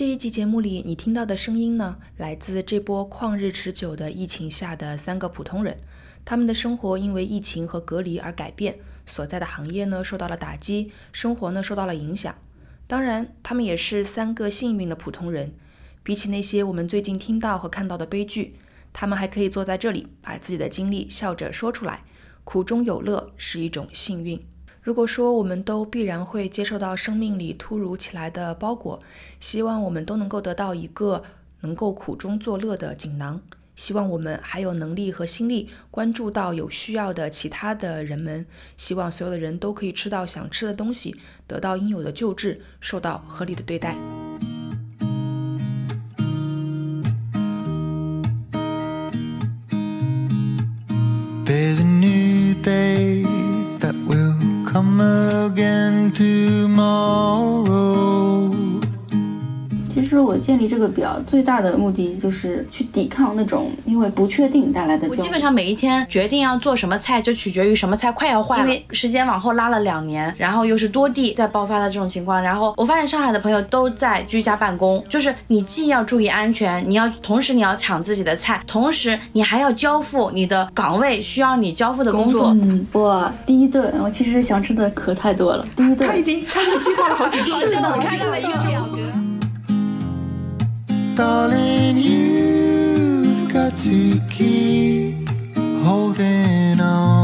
这一集节目里，你听到的声音呢，来自这波旷日持久的疫情下的三个普通人。他们的生活因为疫情和隔离而改变，所在的行业呢受到了打击，生活呢受到了影响。当然，他们也是三个幸运的普通人。比起那些我们最近听到和看到的悲剧，他们还可以坐在这里，把自己的经历笑着说出来。苦中有乐是一种幸运。如果说我们都必然会接受到生命里突如其来的包裹，希望我们都能够得到一个能够苦中作乐的锦囊。希望我们还有能力和心力关注到有需要的其他的人们。希望所有的人都可以吃到想吃的东西，得到应有的救治，受到合理的对待。again tomorrow. 其实我建立这个表最大的目的就是去抵抗那种因为不确定带来的。我基本上每一天决定要做什么菜，就取决于什么菜快要坏了。因为时间往后拉了两年，然后又是多地在爆发的这种情况，然后我发现上海的朋友都在居家办公，就是你既要注意安全，你要同时你要抢自己的菜，同时你还要交付你的岗位需要你交付的工作。嗯，我第一顿我其实想吃的可太多了。第一顿他已经他已经计划了好几个，现在我看到了一个表格。Darling, you've got to keep holding on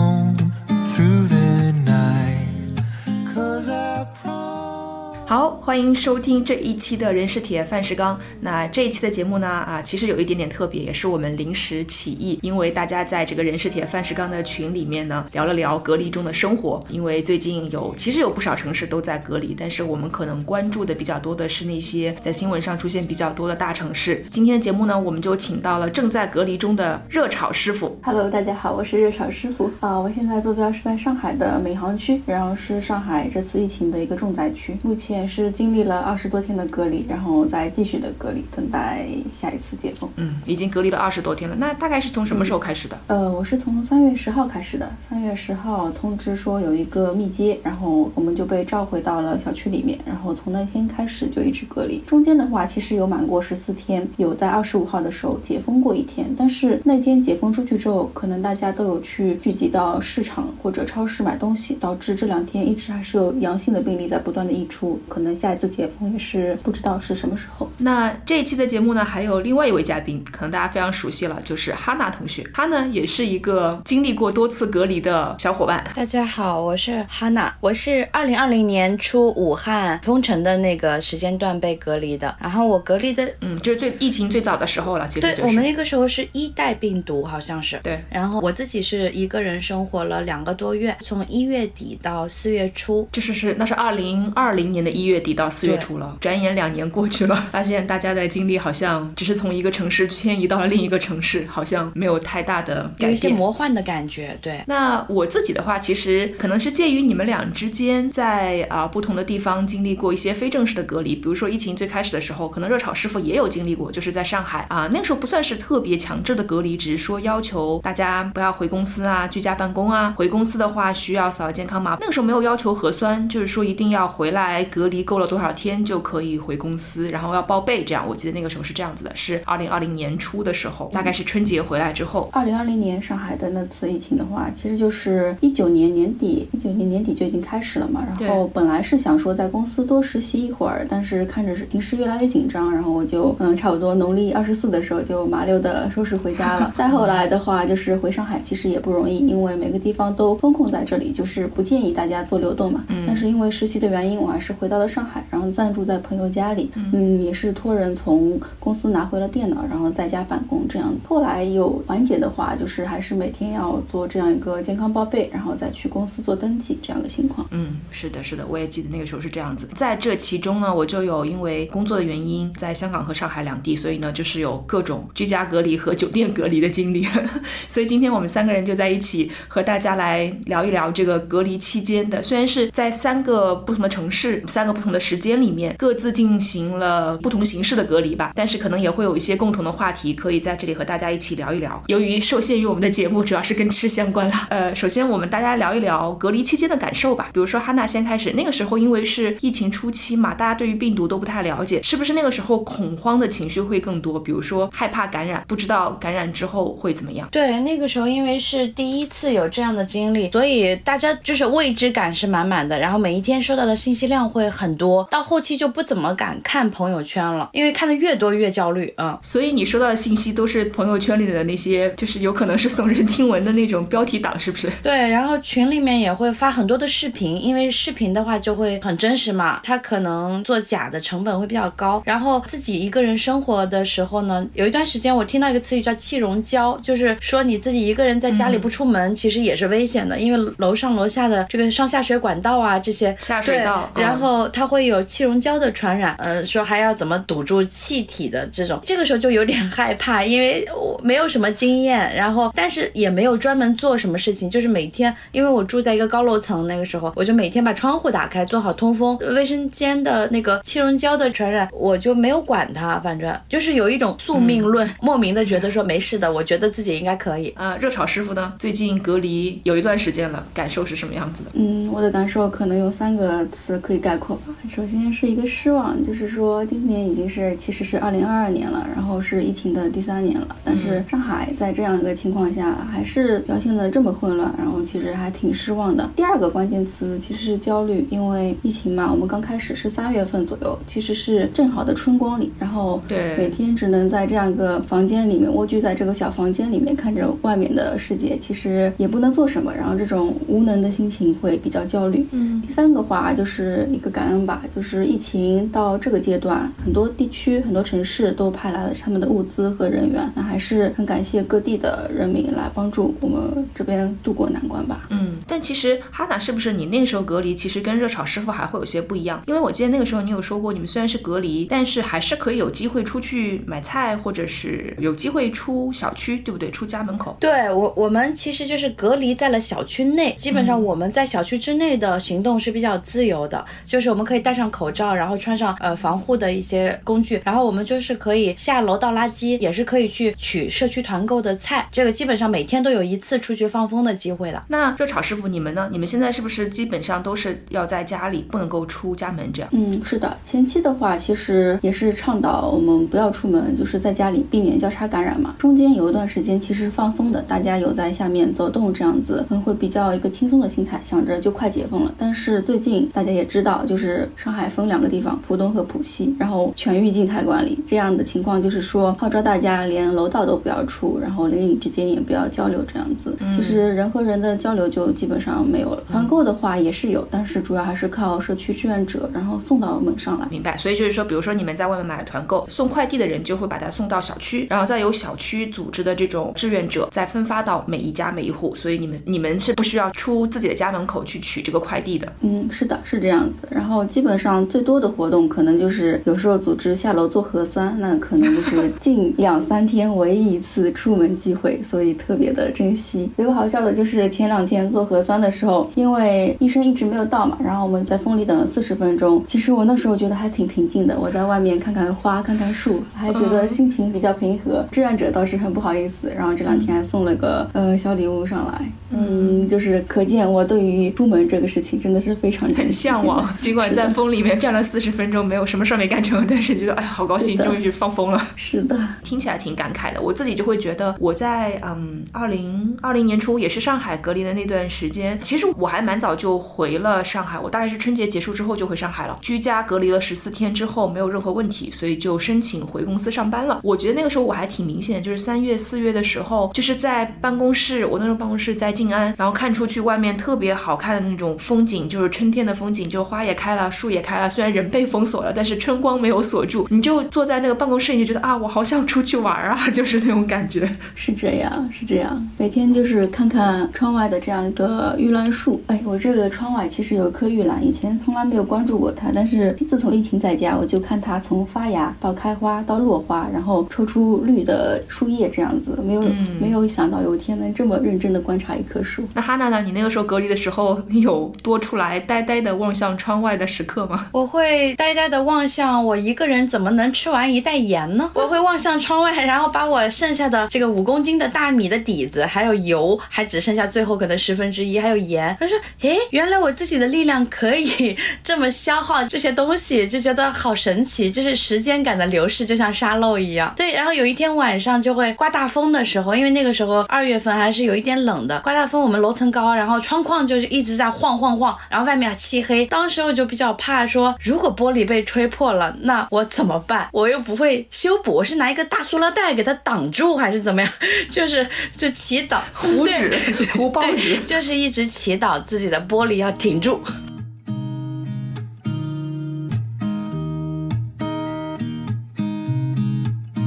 好，欢迎收听这一期的人是铁，饭是钢。那这一期的节目呢，啊，其实有一点点特别，也是我们临时起意，因为大家在这个人是铁，饭是钢的群里面呢，聊了聊隔离中的生活。因为最近有，其实有不少城市都在隔离，但是我们可能关注的比较多的是那些在新闻上出现比较多的大城市。今天的节目呢，我们就请到了正在隔离中的热炒师傅。Hello，大家好，我是热炒师傅啊、我现在坐标是在上海的闵行区，然后是上海这次疫情的一个重灾区，目前是经历了二十多天的隔离，然后再继续的隔离，等待下一次解封。嗯，已经隔离了二十多天了。那大概是从什么时候开始的？呃，我是从三月十号开始的，三月十号通知说有一个密接，然后我们就被召回到了小区里面，然后从那天开始就一直隔离。中间的话其实有满过十四天，有在二十五号的时候解封过一天，但是那天解封出去之后，可能大家都有去聚集到市场或者超市买东西，导致这两天一直还是有阳性的病例在不断的溢出，可能下一次解封也是不知道是什么时候。那这一期的节目呢，还有另外一位嘉宾，可能大家非常熟悉了，就是哈娜同学。她呢也是一个经历过多次隔离的小伙伴。大家好，我是哈娜，我是二零二零年初武汉封城的那个时间段被隔离的，然后我隔离的，嗯，就是最疫情最早的时候了，其实对、就是我们那个时候是一代病毒，好像是。对然后我自己是一个人生活了两个多月，从一月底到四月初，就是是那是二零二零年的一月底到四月初了，转眼两年过去了，发现大家的经历好像只是从一个城市迁移到了另一个城市，好像没有太大的改有一些。魔幻的感觉。对，那我自己的话，其实可能是介于你们俩之间，在啊、不同的地方经历过一些非正式的隔离。比如说疫情最开始的时候，可能热炒师傅也有经历过，就是在上海啊、那个时候不算是特别强制的隔离，只是说要求大家不要回公司啊，居家办公啊。回公司的话需要扫健康码，那个时候没有要求核酸，就是说一定要回来隔离够了多少天就可以回公司，然后要报备。这样，我记得那个时候是这样子的，是二零二零年初的时候，大概是春节回来之后。二零二零年上海的那次疫情的话，其实就是一九年年底，一九年年底就已经开始了嘛。然后本来是想说在公司多实习一会儿，但是看着是形势越来越紧张，然后我就嗯，差不多农历二十四的时候就麻溜的收拾回家了。再后来的话，就是回上海，其实也不容易，因为每个地方都封控在这里，就是不建议大家做流动嘛。但是因为实习的原因，我还是回到了上海，然后暂住在朋友家里。嗯，也是托人从公司拿回了电脑，然后在家办公这样子。后来有缓解的话，就是还是每天要做这样一个健康报备，然后再去公司做登记这样的情况。嗯，是的，是的，我也记得那个时候是这样子。在这其中呢，我就有因为工作的原因，在香港和上海两地，所以呢，就是有各种居家隔离和酒店隔离的经历。所以今天我们三个人就在一起和大家来聊一聊这个隔离期间的，虽然是在三个不同的城市，三不同的时间里面，各自进行了不同形式的隔离吧。但是可能也会有一些共同的话题，可以在这里和大家一起聊一聊。由于受限于我们的节目主要是跟吃相关了，呃，首先我们大家聊一聊隔离期间的感受吧。比如说哈娜先开始，那个时候因为是疫情初期嘛，大家对于病毒都不太了解，是不是那个时候恐慌的情绪会更多？比如说害怕感染，不知道感染之后会怎么样？对，那个时候因为是第一次有这样的经历，所以大家就是未知感是满满的，然后每一天收到的信息量会很多，到后期就不怎么敢看朋友圈了，因为看的越多越焦虑。嗯，所以你收到的信息都是朋友圈里的那些，就是有可能是耸人听闻的那种标题党，是不是？对，然后群里面也会发很多的视频，因为视频的话就会很真实嘛，它可能做假的成本会比较高。然后自己一个人生活的时候呢，有一段时间我听到一个词语叫气溶胶，就是说你自己一个人在家里不出门，其实也是危险的，因为楼上楼下的这个上下水管道啊这些下水道，对，然后它会有气溶胶的传染，呃，说还要怎么堵住气体的这种，这个时候就有点害怕，因为我没有什么经验，然后但是也没有专门做什么事情，就是每天，因为我住在一个高楼层，那个时候我就每天把窗户打开，做好通风，卫生间的那个气溶胶的传染，我就没有管它，反正就是有一种宿命论，莫名的觉得说没事的，我觉得自己应该可以。呃，热炒师傅呢，最近隔离有一段时间了，感受是什么样子的？嗯，我的感受可能有三个词可以概括吧。首先是一个失望，就是说今年已经是其实是二零二二年了，然后是疫情的第三年了，但是上海在这样一个情况下还是表现的这么混乱，然后其实还挺失望的。第二个关键词其实是焦虑，因为疫情嘛，我们刚开始是三月份左右，其实是正好的春光里，然后对每天只能在这样一个房间里面蜗居在这个小房间里面看着外面的世界，其实也不能做什么，然后这种无能的心情会比较焦虑。嗯，第三个话就是一个感恩吧，就是疫情到这个阶段，很多地区、很多城市都派来了他们的物资和人员，那还是很感谢各地的人民来帮助我们这边渡过难关吧。嗯，但其实哈娜是不是你那个时候隔离，其实跟热炒师傅还会有些不一样？因为我记得那个时候你有说过，你们虽然是隔离，但是还是可以有机会出去买菜，或者是有机会出小区，对不对？出家门口。对我，我们其实就是隔离在了小区内，基本上我们在小区之内的行动是比较自由的，就是我们可以戴上口罩，然后穿上呃防护的一些工具，然后我们就是可以下楼倒垃圾，也是可以去取社区团购的菜，这个基本上每天都有一次出去放风的机会了。那热炒师傅，你们呢？你们现在是不是基本上都是要在家里，不能够出家门这样？嗯，是的，前期的话其实也是倡导我们不要出门，就是在家里避免交叉感染嘛。中间有一段时间其实放松的，大家有在下面走动这样子，嗯，会比较一个轻松的心态，想着就快解封了。但是最近大家也知道，就是上海分两个地方，浦东和浦西，然后全域静态管理这样的情况，就是说号召大家连楼道都不要出，然后邻里之间也不要交流这样子。其实人和人的交流就基本上没有了。团购的话也是有，但是主要还是靠社区志愿者，然后送到门上来。明白，所以就是说，比如说你们在外面买了团购，送快递的人就会把它送到小区，然后再由小区组织的这种志愿者再分发到每一家每一户，所以你们你们是不需要出自己的家门口去取这个快递的。嗯，是的，是这样子。然后基本上最多的活动可能就是有时候组织下楼做核酸，那可能就是 近两三天唯一一次出门机会，所以特别的珍惜。有个好笑的就是前两天做核酸的时候，因为医生一直没有到嘛，然后我们在风里等了四十分钟。其实我那时候觉得还挺平静的，我在外面看看花，看看树，还觉得心情比较平和。志愿者倒是很不好意思，然后这两天还送了个呃小礼物上来。嗯，就是可见我对于出门这个事情真的是非常很向往，尽 管在风里面站了四十分钟，没有什么事儿没干成，但是觉得哎呀好高兴，终于放风了。是的，听起来挺感慨的。我自己就会觉得，我在嗯二零二零年初也是上海隔离的那段时间，其实我还蛮早就回了上海，我大概是春节结束之后就回上海了，居家隔离了十四天之后没有任何问题，所以就申请回公司上班了。我觉得那个时候我还挺明显，就是三月四月的时候，就是在办公室，我那时候办公室在静安，然后看出去外面特别好看的那种风景，就是春天的风景，就花也开了，树也开了，虽然人被封锁了，但是春光没有锁住，你就坐在那个办公室，你就觉得啊，我好想出去玩啊，就是那种感觉。是这样，是这样，每天就是看看窗外的这样一个玉兰树。哎，我这个窗外其实有一棵玉兰，以前从来没有关注过它，但是自从疫情在家，我就看它从发芽到开花到落花，然后抽出绿的树叶这样子，没有、没有想到有一天能这么认真的观察一棵树。那哈娜呢？你那个时候隔离的时候有多出来呆呆的望向窗外外的时刻吗？我会呆呆的望向我一个人怎么能吃完一袋盐呢？我会望向窗外，然后把我剩下的这个五公斤的大米的底子，还有油，还只剩下最后可能十分之一，还有盐。他说：“诶，原来我自己的力量可以 这么消耗这些东西，就觉得好神奇，就是时间感的流逝，就像沙漏一样。”对，然后有一天晚上就会刮大风的时候，因为那个时候二月份还是有一点冷的，刮大风，我们楼层高，然后窗框就是一直在晃晃晃，然后外面漆黑。当时我就比较怕说，如果玻璃被吹破了，那我怎么办？我又不会修补，我是拿一个大塑料袋给它挡住，还是怎么样？就是就祈祷糊纸、糊报纸，就是一直祈祷自己的玻璃要挺住。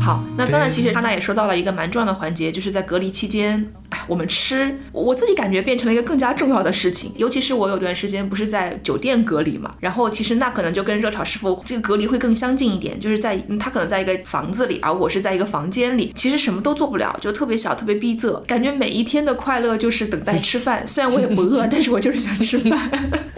好，那刚才其实哈娜也说到了一个蛮重要的环节，就是在隔离期间，哎，我们吃，我自己感觉变成了一个更加重要的事情。尤其是我有段时间不是在酒店隔离嘛，然后其实那可能就跟热炒师傅这个隔离会更相近一点，就是在他可能在一个房子里，而我是在一个房间里，其实什么都做不了，就特别小，特别逼仄，感觉每一天的快乐就是等待吃饭。虽然我也不饿，但是我就是想吃饭。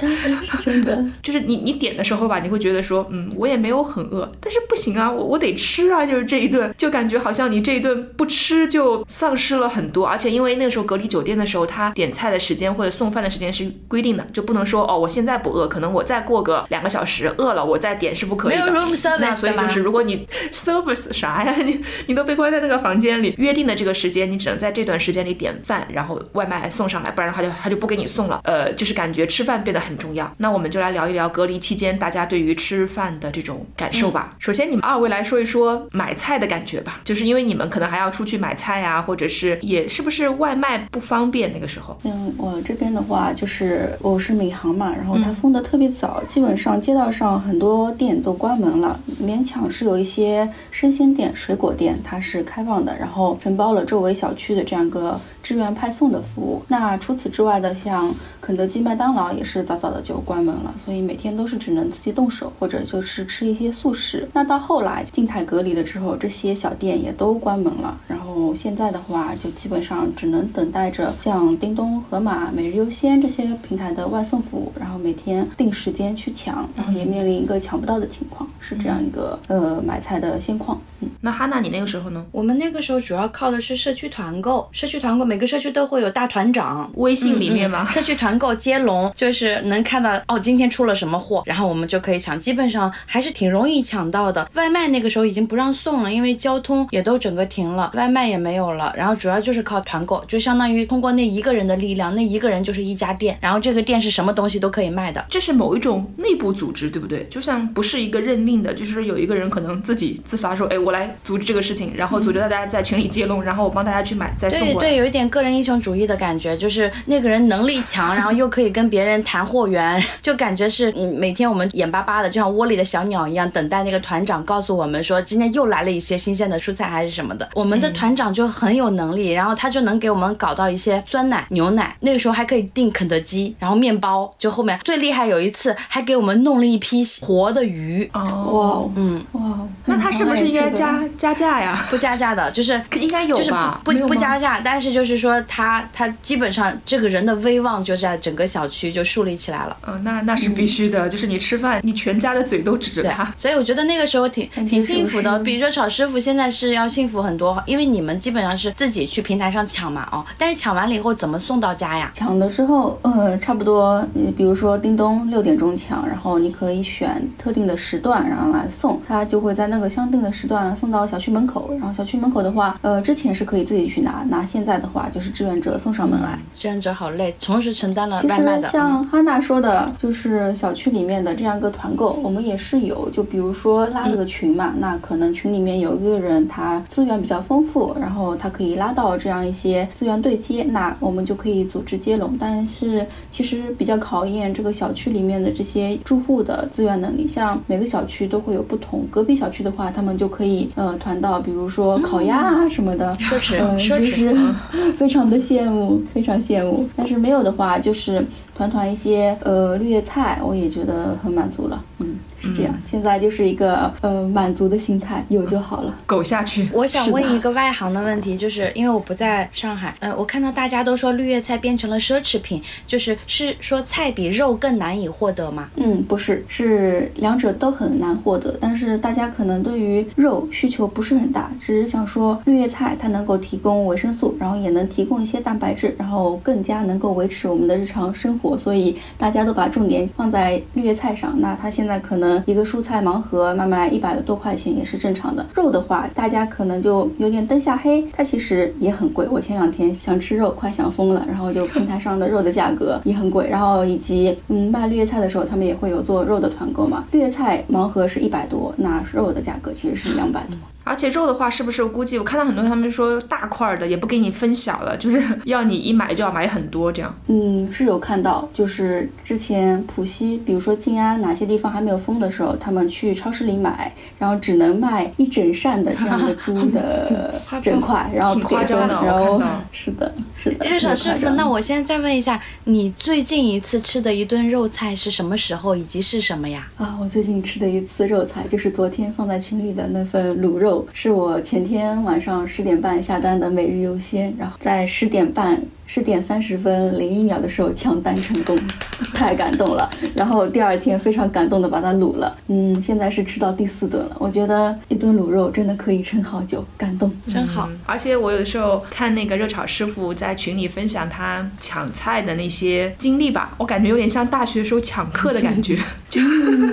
真的，就是你你点的时候吧，你会觉得说，嗯，我也没有很饿，但是不行啊，我我得吃啊，就是这一顿。就感觉好像你这一顿不吃就丧失了很多，而且因为那个时候隔离酒店的时候，他点菜的时间或者送饭的时间是规定的，就不能说哦，我现在不饿，可能我再过个两个小时饿了，我再点是不可以的。没有 room service 那所以就是如果你 service 啥呀，你你都被关在那个房间里，约定的这个时间，你只能在这段时间里点饭，然后外卖送上来，不然他就他就不给你送了。呃，就是感觉吃饭变得很重要。那我们就来聊一聊隔离期间大家对于吃饭的这种感受吧。首先，你们二位来说一说买菜的感觉吧。就是因为你们可能还要出去买菜呀，或者是也是不是外卖不方便那个时候？嗯，我这边的话就是我是闵行嘛，然后它封的特别早，基本上街道上很多店都关门了，勉强是有一些生鲜店、水果店它是开放的，然后承包了周围小区的这样一个支援派送的服务。那除此之外的，像肯德基、麦当劳也是早早的就关门了，所以每天都是只能自己动手，或者就是吃一些速食。那到后来静态隔离了之后，这些小店也都关门了。然后现在的话，就基本上只能等待着像叮咚、盒马、每日优鲜这些平台的外送服务，然后每天定时间去抢，然后也面临一个抢不到的情况，是这样一个呃买菜的现况。嗯，那哈娜，你那个时候呢？我们那个时候主要靠的是社区团购，社区团购每个社区都会有大团长，微信里面嘛？社区团购接龙，就是能看到哦，今天出了什么货，然后我们就可以抢，基本上还是挺容易抢到的。外卖那个时候已经不让送了，因为交通也都整个停了，外卖也没有了，然后主要就是靠团购，就相当于通过那一个人的力量，那一个人就是一家店，然后这个店是什么东西都可以卖的。这是某一种内部组织，对不对？就像不是一个任命的，就是有一个人可能自己自发说，哎，我来组织这个事情，然后组织大家在群里接龙，然后我帮大家去买再送过来。对对，有一点个人英雄主义的感觉，就是那个人能力强，然后又可以跟别人谈货源，就感觉是嗯，每天我们眼巴巴的，就像窝里的小鸟一样，等待那个团长告诉我们说今天又来了一些新鲜的蔬菜还是什么的。我们的团长就很有能力，然后他就能给我们搞到一些酸奶、牛奶，那个时候还可以订肯德基，然后面包，就后面最厉害有一次还给我们弄了一批活的鱼。哦，嗯，哇，那他是不是应该加加价呀？不加价的，就是应该有就是吧？不不加价，但是就是说他他基本上这个人的威望就在整个小区就树立起来了。嗯，那那是必须的，就是你吃饭，你全家的嘴都指着他。，所以我觉得那个时候挺挺挺幸福的，比热炒师傅现在是要幸福很多，因为你们基本上是自己去平台上抢嘛，哦，但是抢完了以后怎么送到家呀？抢的时候，呃，差不多，呃比如说叮咚六点钟抢，然后你可以选特定的时段，然后来送，他就会在那个相定的时段送到小区门口。然后小区门口的话，呃，之前是可以自己去拿，拿现在的话就是志愿者送上门来。志愿者好累，同时承担了其外卖的。实像嗯哈娜说的，就是小区里面的这样一个团购，我们也是有。就比如说拉了个群嘛，那可能群里面有一个人他资源比较丰富，然后他可以拉到这样一些资源对接，那我们就可以组织接龙。但是其实比较考验这个小区里面的这些住户的资源能力，像每个小区都会有不同。隔壁小区的话，他们就可以呃团到，比如说烤鸭啊什么的，奢侈嗯，奢侈就是非常的羡慕，非常羡慕。但是没有的话，就是团团一些呃绿叶菜，我也觉得很满足了。这样。现在就是一个呃满足的心态，有就好了。苟下去。我想问一个外行的问题，就是因为我不在上海，呃，我看到大家都说绿叶菜变成了奢侈品，就是是说菜比肉更难以获得吗？嗯，不是，是两者都很难获得，但是大家可能对于肉需求不是很大，只是想说绿叶菜它能够提供维生素，然后也能提供一些蛋白质，然后更加能够维持我们的日常生活，所以大家都把重点放在绿叶菜上。那它现在可能一个蔬菜盲盒卖卖一百多块钱也是正常的。肉的话，大家可能就有点灯下黑，它其实也很贵。我前两天想吃肉，快想疯了，然后就平台上的肉的价格也很贵，然后以及嗯卖绿叶菜的时候，他们也会有做肉的团购嘛。绿叶菜盲盒是一百多，那肉的价格其实是两百多。而且肉的话，是不是我估计我看到很多他们说大块儿的也不给你分小了，就是 要你一买就要买很多这样。嗯，是有看到，就是之前浦西，比如说静安哪些地方还没有封的时候，他们去超市里买，然后只能卖一整扇的这样的猪的 整块，然后挺夸张的然后我看到是的，是的。日少师傅，那我现在再问一下，你最近一次吃的一顿肉菜是什么时候，以及是什么呀？啊，我最近吃的一次肉菜，就是昨天放在群里的那份卤肉，是我前天晚上十点半下单的每日优先，然后在十点半、十点三十分零一秒的时候抢单成功，太感动了。然后第二天非常感动的把它卤了，嗯，现在是吃到第四顿了。我觉得一顿卤肉真的可以撑好久，感动。真好。嗯而且我有的时候看那个热炒师傅在群里分享他抢菜的那些经历吧，我感觉有点像大学时候抢课的感觉。就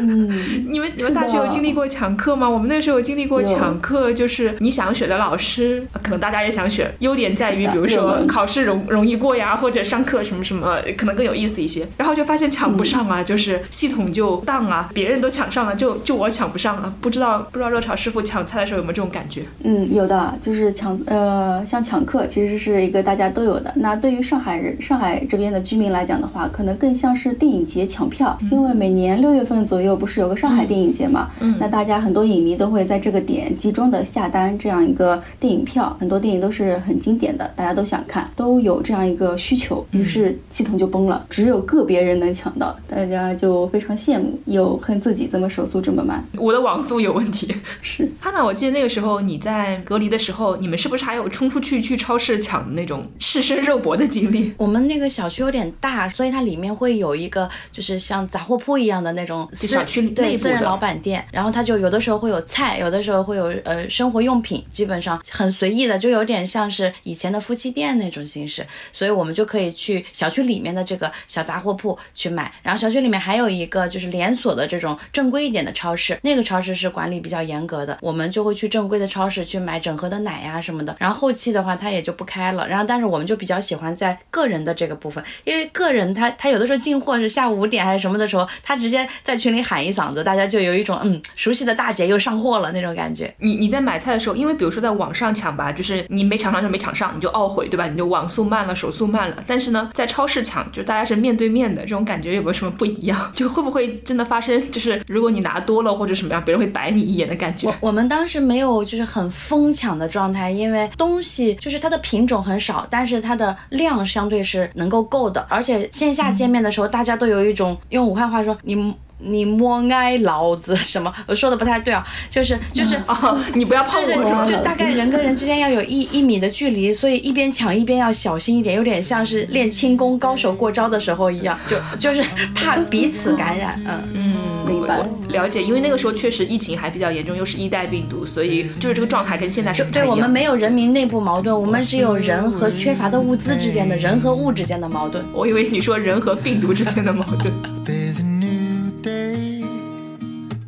你们你们大学有经历过抢课吗？我们那时候有经历过抢课，就是你想选的老师，可能大家也想选，优点在于比如说考试容容易过呀，或者上课什么什么可能更有意思一些。然后就发现抢不上啊，就是系统就当啊，别人都抢上了，就就我抢不上了。不知道不知道热炒师傅抢菜的时候有没有这种感觉？嗯，有的，就是抢呃，像抢课其实是一个大家都有的。那对于上海人、上海这边的居民来讲的话，可能更像是电影节抢票，因为每年六月份左右不是有个上海电影节嘛，嗯那大家很多影迷都会在这个点集中的下单这样一个电影票，很多电影都是很经典的，大家都想看，都有这样一个需求，于是系统就崩了，只有个别人能抢到，大家就非常羡慕，又恨自己怎么手速这么慢。我的网速有问题。是，哈娜，我记得那个时候你在隔离的时候，你们是不是还有冲出去去超市抢那种赤身肉搏的经历？我们那个小区有点大，所以它里面会有一个就是像杂货铺一样的那种私小区里内部的对私人老板店，然后它就有的时候会有菜，有的时候会有呃生活用品，基本上很随意的，就有点像是以前的夫妻店那种形式，所以我们就可以去小区里面的这个小杂货铺去买。然后小区里面还有一个就是连锁的这种正规一点的超市，那个超市是管理比较严格的，我们就会去正规的超市去买整盒的奶呀、什么的。然后后期的话，它也就不开了。然后但是我们就比较喜欢在个人的这个部分，因为个人他他有的时候进货是下午五点还是什么的时候，他直接在群里喊一嗓子，大家就有一种嗯熟悉的大姐又上货了那种感觉。你你在买菜的时候，因为比如说在网上抢吧，就是你没抢上就没抢上，你就懊悔，对吧？你就网速慢了，手速慢了。但是呢，在超市抢，就大家是面对面的，这种感觉有没有什么不一样？就会不会真的发生，就是如果你拿多了或者什么样，别人会白你一眼的感觉我？我们当时没有就是很疯抢的状态，因为东西就是它的品种很少，但是它的量相对是能够够的，而且线下见面的时候，大家都有一种用武汉话说你。你莫挨老子什么？我说的不太对啊，就是就是哦，你不要碰我，对对，就大概人跟人之间要有一一米的距离，所以一边抢一边要小心一点，有点像是练轻功高手过招的时候一样，就就是怕彼此感染。嗯，嗯，明白了解，因为那个时候确实疫情还比较严重，又是一代病毒，所以就是这个状态跟现在是不太对一样。我们没有人民内部矛盾，我们只有人和缺乏的物资之间的人和物之间的矛盾。我以为你说人和病毒之间的矛盾。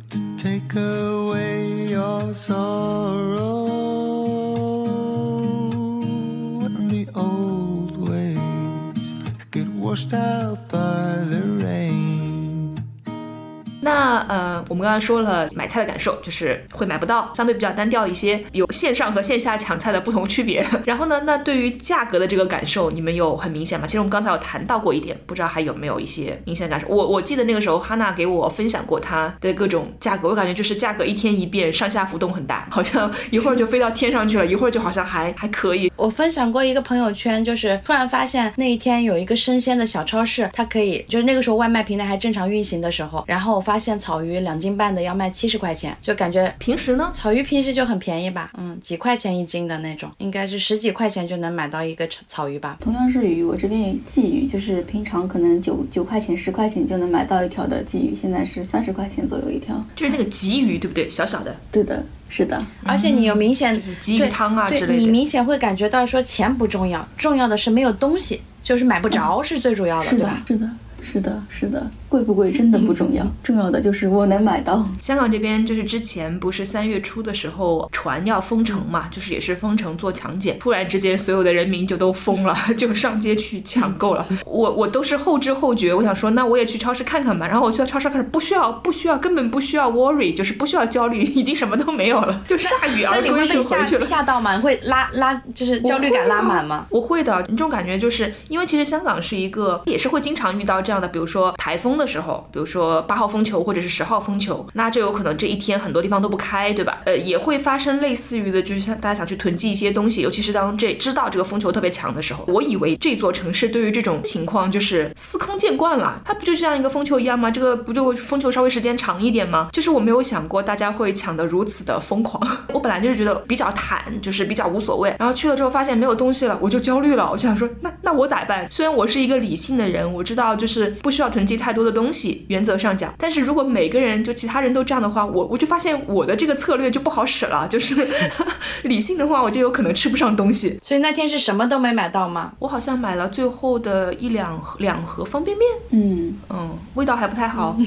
To take away your sorrow. And the old ways get washed out by the. 那呃，我们刚刚说了买菜的感受，就是会买不到，相对比较单调一些，有线上和线下抢菜的不同区别。然后呢，那对于价格的这个感受，你们有很明显吗？其实我们刚才有谈到过一点，不知道还有没有一些明显感受。我我记得那个时候哈娜给我分享过她的各种价格，我感觉就是价格一天一变，上下浮动很大，好像一会儿就飞到天上去了，一会儿就好像还还可以。我分享过一个朋友圈，就是突然发现那一天有一个生鲜的小超市，它可以就是那个时候外卖平台还正常运行的时候，然后我发现现草鱼两斤半的要卖七十块钱，就感觉平时呢？草鱼平时就很便宜吧，嗯，几块钱一斤的那种，应该是十几块钱就能买到一个草草鱼吧。同样是鱼，我这边鲫鱼就是平常可能九九块钱、十块钱就能买到一条的鲫鱼，现在是三十块钱左右一条。就是那个鲫鱼，对不对？小小的。对的，是的。而且你有明显鲫鱼汤啊之类的你明显会感觉到说钱不重要，重要的是没有东西，就是买不着是最主要的，是的对吧？，是的，是的，是的，贵不贵真的不 重要，重要的就是我能买到。香港这边就是之前不是三月初的时候船要封城嘛，就是也是封城做强检，突然之间所有的人民就都疯了，就上街去抢购了。我我都是后知后觉，我想说那我也去超市看看吧。然后我去到超市看，不需要不需要，根本不需要 worry，就是不需要焦虑，已经什么都没有了，就铩羽那而归就回去了。吓到吗？会拉拉就是焦虑感拉满吗？我会的，你这种感觉就是因为其实香港是一个也是会经常遇到这样的，比如说台风的时候，比如说八号风球或者是十号风球，那就有可能这一天很多地方都不开，对吧？呃，也会发生类似于的，就是像大家想去囤积一些东西，尤其是当这知道这个风球特别强的时候，我以为这座城市对于这种情况就是司空见惯了，它不就像一个风球一样吗？这个不就风球稍微时间长一点吗？就是我没有想过大家会抢得如此的疯狂。我本来就是觉得比较坦，就是比较无所谓，然后去了之后发现没有东西了，我就焦虑了。我就想说，那那我咋办？虽然我是一个理性的人，我知道就是不需要囤积太多的东西，原则上讲，但是如果每个人就其他人都这样的话，我我就发现我的这个策略就不好使了。就是 理性的话，我就有可能吃不上东西。所以那天是什么都没买到吗？我好像买了最后的一两盒两盒方便面，嗯，嗯，味道还不太好。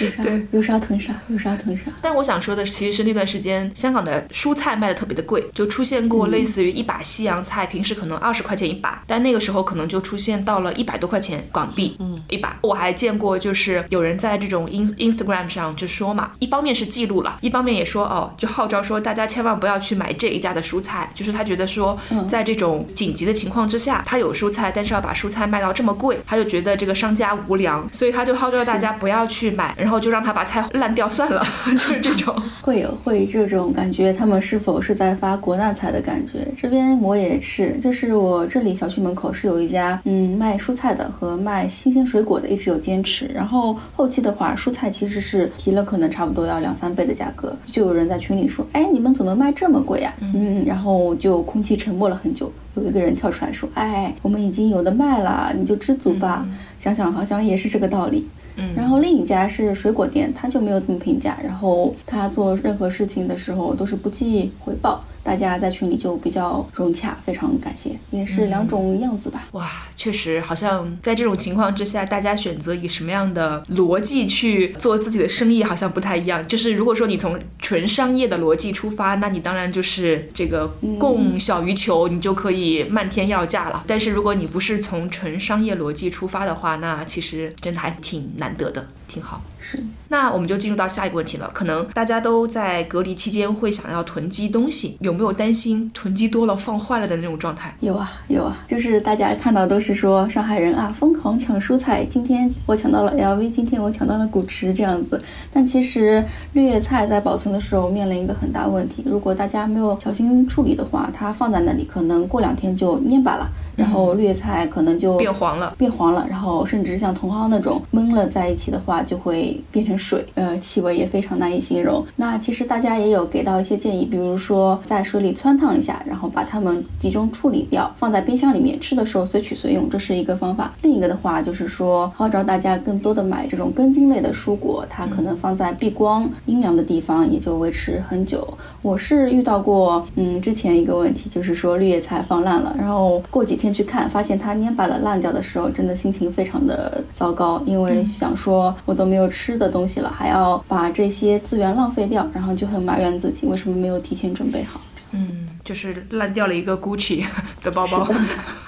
有啥 有啥囤啥，有啥囤啥。但我想说的，其实是那段时间香港的蔬菜卖的特别的贵，就出现过类似于一把西洋菜，平时可能二十块钱一把，但那个时候可能就出现到了一百多块钱港币，嗯，一把。我还见过，就是有人在这种 in Instagram 上就说嘛，一方面是记录了，一方面也说哦，就号召说大家千万不要去买这一家的蔬菜，就是他觉得说，在这种紧急的情况之下，他有蔬菜，但是要把蔬菜卖到这么贵，他就觉得这个商家无良，所以他就号召大家不要去买，然后就让他把菜烂掉算了，就是这种。会有会这种感觉，他们是否是在发国难财的感觉？这边我也是，就是我这里小区门口是有一家嗯卖蔬菜的和卖新鲜水果的，一直有坚持。然后后期的话，蔬菜其实是提了可能差不多要两三倍的价格，就有人在群里说，哎，你们怎么卖这么贵呀、嗯，然后就空气沉默了很久。有一个人跳出来说，哎，我们已经有的卖了，你就知足吧。想想好像也是这个道理。嗯然后另一家是水果店，他就没有这么评价。然后他做任何事情的时候都是不计回报，大家在群里就比较融洽，非常感谢，也是两种样子吧。哇，确实，好像在这种情况之下，大家选择以什么样的逻辑去做自己的生意，好像不太一样。就是如果说你从纯商业的逻辑出发，那你当然就是这个供小于求，你就可以漫天要价了。但是如果你不是从纯商业逻辑出发的话，那其实真的还挺难得的，挺好。是，那我们就进入到下一个问题了。可能大家都在隔离期间会想要囤积东西，有没有担心囤积多了放坏了的那种状态？有啊有啊，就是大家看到都是说上海人啊疯狂抢蔬菜，今天我抢到了 LV，今天我抢到了古驰这样子。但其实绿叶菜在保存的时候面临一个很大问题，如果大家没有小心处理的话，它放在那里可能过两天就蔫巴了，然后绿叶菜可能就变黄了。变黄了，然后甚至像茼蒿那种闷了在一起的话，就会变成水，呃，气味也非常难以形容。那其实大家也有给到一些建议，比如说在水里汆烫一下，然后把它们集中处理掉，放在冰箱里面，吃的时候随取随用，这是一个方法。另一个的话就是说，号召大家更多的买这种根茎类的蔬果，它可能放在避光、阴凉的地方，也就维持很久。我是遇到过，嗯，之前一个问题就是说绿叶菜放烂了，然后过几天去看，发现它蔫巴了烂掉的时候，真的心情非常的糟糕，因为想说我都没有吃的东西了，还要把这些资源浪费掉，然后就很埋怨自己为什么没有提前准备好。嗯，就是烂掉了一个 Gucci 的包包。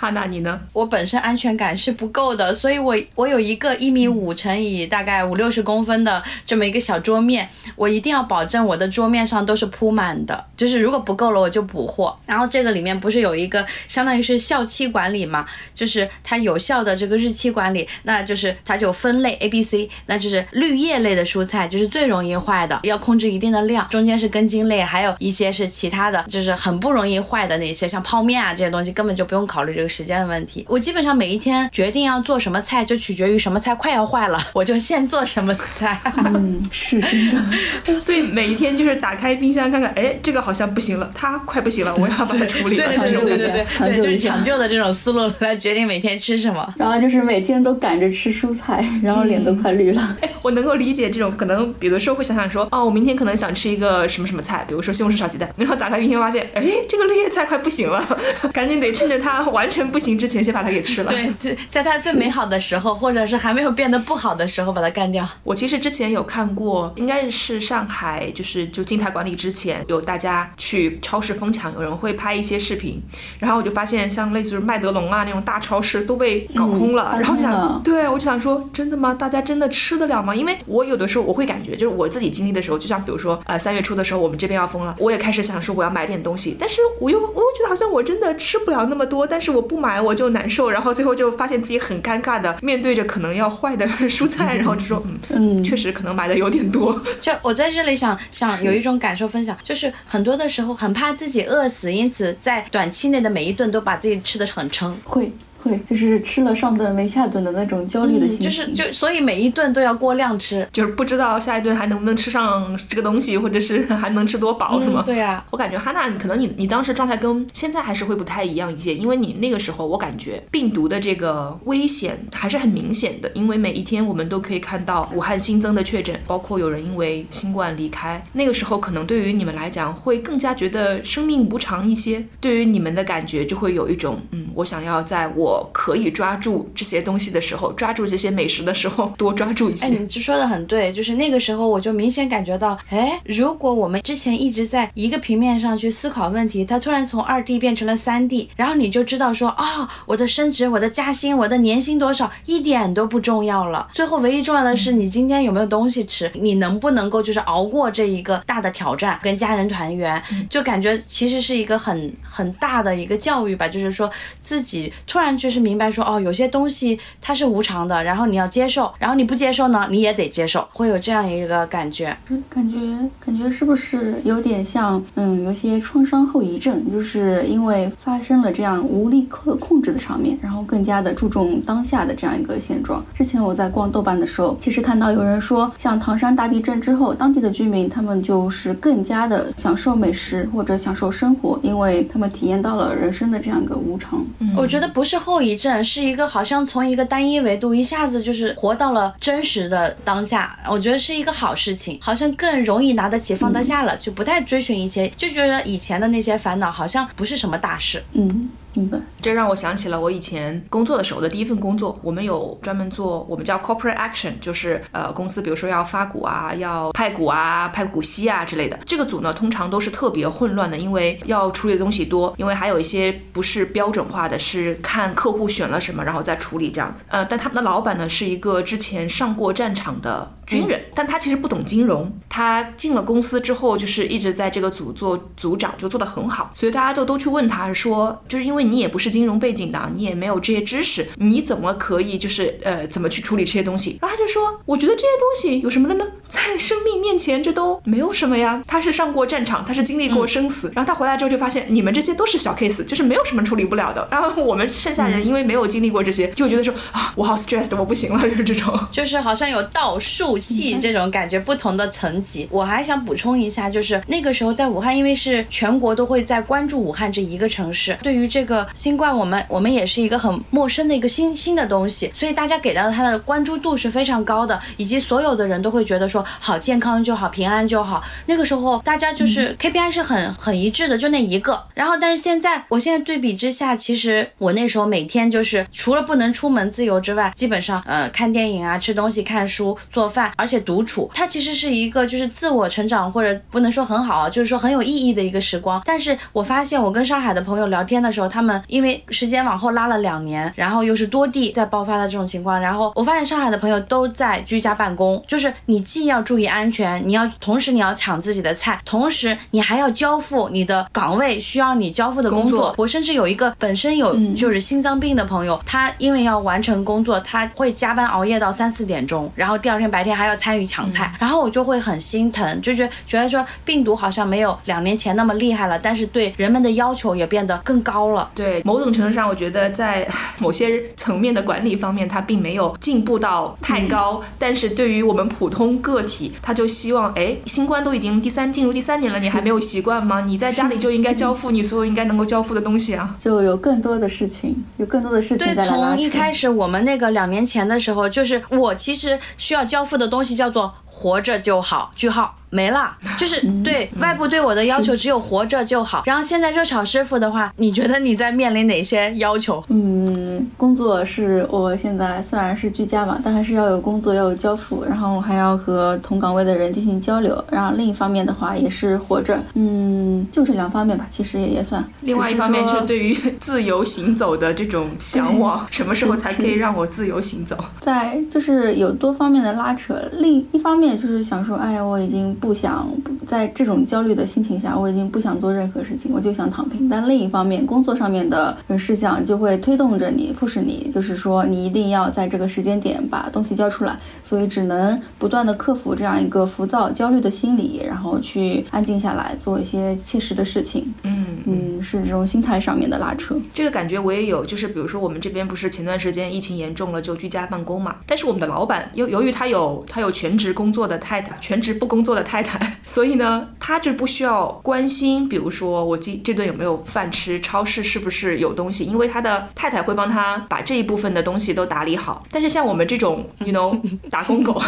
哈娜，你呢？我本身安全感是不够的，所以我我有一个一米五乘以大概五六十公分的这么一个小桌面，我一定要保证我的桌面上都是铺满的，就是如果不够了我就补货。然后这个里面不是有一个相当于是效期管理嘛，就是它有效的这个日期管理，那就是它就分类 A、B、C，那就是绿叶类的蔬菜就是最容易坏的，要控制一定的量，中间是根茎类，还有一些是其他的，就是很不容易坏的那些，像泡面啊这些东西根本就不用考虑这个时间的问题。我基本上每一天决定要做什么菜，就取决于什么菜快要坏了，我就先做什么菜。嗯，是真的。所以每一天就是打开冰箱看看，哎，这个好像不行了，它快不行了，我要把它处理了。对对对对对对，就是抢救的这种思路来决定每天吃什么。然后就是每天都赶着吃蔬菜，然后脸都快绿了。哎，我能够理解这种可能，有的时候会想想说，哦，我明天可能想吃一个什么什么菜，比如说西红柿炒鸡蛋，然后打开冰箱发现，哎，这个绿叶菜快不行了，赶紧得趁着它完全不行之前先把它给吃了。对，在它最美好的时候，或者是还没有变得不好的时候把它干掉。我其实之前有看过，应该是上海，就是就静态管理之前有大家去超市疯抢，有人会拍一些视频，然后我就发现像类似于麦德龙啊那种大超市都被搞空了，然后就想，对我就想说，真的吗？大家真的吃得了吗？因为我有的时候我会感觉，就是我自己经历的时候，就像比如说呃三月初的时候，我们这边要封了，我也开始想说我要买点东西，但是我又我又觉得好像我真的吃不了那么多，但是我不买我就难受，然后最后就发现自己很尴尬的面对着可能要坏的 蔬菜，然后就说嗯嗯，确实可能买的有点多。就我在这里想想有一种感受分享，就是很多的时候很怕自己饿死，因此在短期内的每一顿都把自己吃的很撑。会。会，就是吃了上顿没下顿的那种焦虑的心情，就是就所以每一顿都要过量吃，就是不知道下一顿还能不能吃上这个东西，或者是 还能吃多饱，是吗？对呀，我感觉哈娜，可能你你当时状态跟现在还是会不太一样一些，因为你那个时候我感觉病毒的这个危险还是很明显的，因为每一天我们都可以看到武汉新增的确诊，包括有人因为新冠离开，那个时候可能对于你们来讲会更加觉得生命无常一些，对于你们的感觉就会有一种嗯，我想要在我可以抓。住这些东西的时候，抓住这些美食的时候，多抓住一些。哎，你说的很对，就是那个时候，我就明显感觉到，哎，如果我们之前一直在一个平面上去思考问题，它突然从二 D 变成了三 D，然后你就知道说，哦，我的升职、我的加薪、我的年薪多少，一点都不重要了。最后唯一重要的是，你今天有没有东西吃，你能不能够就是熬过这一个大的挑战，跟家人团圆，就感觉其实是一个很很大的一个教育吧，就是说自己突然就是明白说，哦。有些东西它是无常的，然后你要接受，然后你不接受呢，你也得接受，会有这样一个感觉。感觉感觉是不是有点像，嗯，有些创伤后遗症，就是因为发生了这样无力可控制的场面，然后更加的注重当下的这样一个现状。之前我在逛豆瓣的时候，其实看到有人说，像唐山大地震之后，当地的居民他们就是更加的享受美食或者享受生活，因为他们体验到了人生的这样一个无常。嗯我觉得不是后后遗症，是。一个好像从一个单一维度一下子就是活到了真实的当下，我觉得是一个好事情，好像更容易拿得起放得下了，就不太追寻一些，就觉得以前的那些烦恼好像不是什么大事。嗯。明白，这让我想起了我以前工作的时候的第一份工作。我们有专门做，我们叫 corporate action，就是呃公司比如说要发股啊，要派股啊，派股息啊之类的。这个组呢通常都是特别混乱的，因为要处理的东西多，因为还有一些不是标准化的，是看客户选了什么然后再处理这样子。呃，但他们的老板呢是一个之前上过战场的。军人，但他其实不懂金融。他进了公司之后，就是一直在这个组做组长，就做得很好。所以大家就都去问他说，就是因为你也不是金融背景的，你也没有这些知识，你怎么可以就是呃怎么去处理这些东西？然后他就说，我觉得这些东西有什么的呢？在生命面前，这都没有什么呀。他是上过战场，他是经历过生死。然后他回来之后就发现，你们这些都是小 case，就是没有什么处理不了的。然后我们剩下人因为没有经历过这些，就觉得说啊，我好 stressed，我不行了，就是这种，就是好像有倒数。气这种感觉，不同的层级，我还想补充一下，就是那个时候在武汉，因为是全国都会在关注武汉这一个城市，对于这个新冠，我们我们也是一个很陌生的一个新新的东西，所以大家给到它的关注度是非常高的，以及所有的人都会觉得说好健康就好，平安就好。那个时候大家就是 KPI 是很很一致的，就那一个。然后但是现在，我现在对比之下，其实我那时候每天就是除了不能出门自由之外，基本上呃看电影啊、吃东西、看书、做饭。而且独处，它其实是一个就是自我成长，或者不能说很好啊，就是说很有意义的一个时光。但是我发现，我跟上海的朋友聊天的时候，他们因为时间往后拉了两年，然后又是多地在爆发的这种情况，然后我发现上海的朋友都在居家办公，就是你既要注意安全，你要同时你要抢自己的菜，同时你还要交付你的岗位需要你交付的工作。我甚至有一个本身有就是心脏病的朋友，他因为要完成工作，他会加班熬夜到三四点钟，然后第二天白天。天还要参与抢菜，然后我就会很心疼，就是觉得说病毒好像没有两年前那么厉害了，但是对人们的要求也变得更高了。对，某种程度上，我觉得在某些层面的管理方面，它并没有进步到太高，但是对于我们普通个体，他就希望，哎，新冠都已经第三进入第三年了，你还没有习惯吗？你在家里就应该交付你所有应该能够交付的东西啊，就有更多的事情，有更多的事情对。从一开始我们那个两年前的时候，就是我其实需要交付的东西叫做活着就好，句号。没了，就是对外部对我的要求只有活着就好。然后现在热炒师傅的话，你觉得你在面临哪些要求？嗯，工作是我现在虽然是居家嘛，但还是要有工作，要有交付，然后还要和同岗位的人进行交流。然后另一方面的话，也是活着。嗯，就这两方面吧，其实也也算。另外一方面，就对于自由行走的这种向往，什么时候才可以让我自由行走？在就是有多方面的拉扯，另一方面就是想说，哎呀，我已经不想在这种焦虑的心情下，我已经不想做任何事情，我就想躺平。但另一方面，工作上面的呃事项就会推动着你，push 你，就是说你一定要在这个时间点把东西交出来，所以只能不断的克服这样一个浮躁、焦虑的心理，然后去安静下来，做一些切实的事情。嗯嗯，是这种心态上面的拉扯。这个感觉我也有，就是比如说我们这边不是前段时间疫情严重了，就居家办公嘛。但是我们的老板由由于他有他有全职工作的太太，全职不工作的太太，所以呢，他就不需要关心，比如说我今这顿有没有饭吃，超市是不是有东西，因为他的太太会帮他把这一部分的东西都打理好。但是像我们这种，you know，打工狗，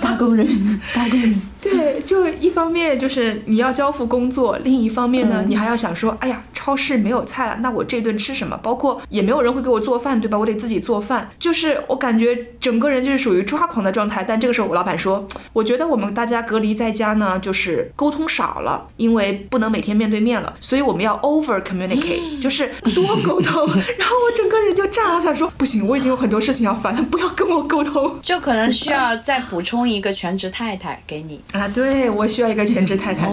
打工人，打工人。对，就一方面就是你要交付工作，另一方面呢，嗯你还要想说，哎呀，超市没有菜了，那我这顿吃什么？包括也没有人会给我做饭，对吧？我得自己做饭。就是我感觉整个人就是属于抓狂的状态。但这个时候我老板说，我觉得我们大家隔离在家呢，就是沟通少了，因为不能每天面对面了，所以我们要 over communicate，就是多沟通。然后我整个人就炸了，想说不行，我已经有很多事情要烦了，不要跟我沟通就可能需要再补充一个全职太太给你。啊！对我需要一个全职太太。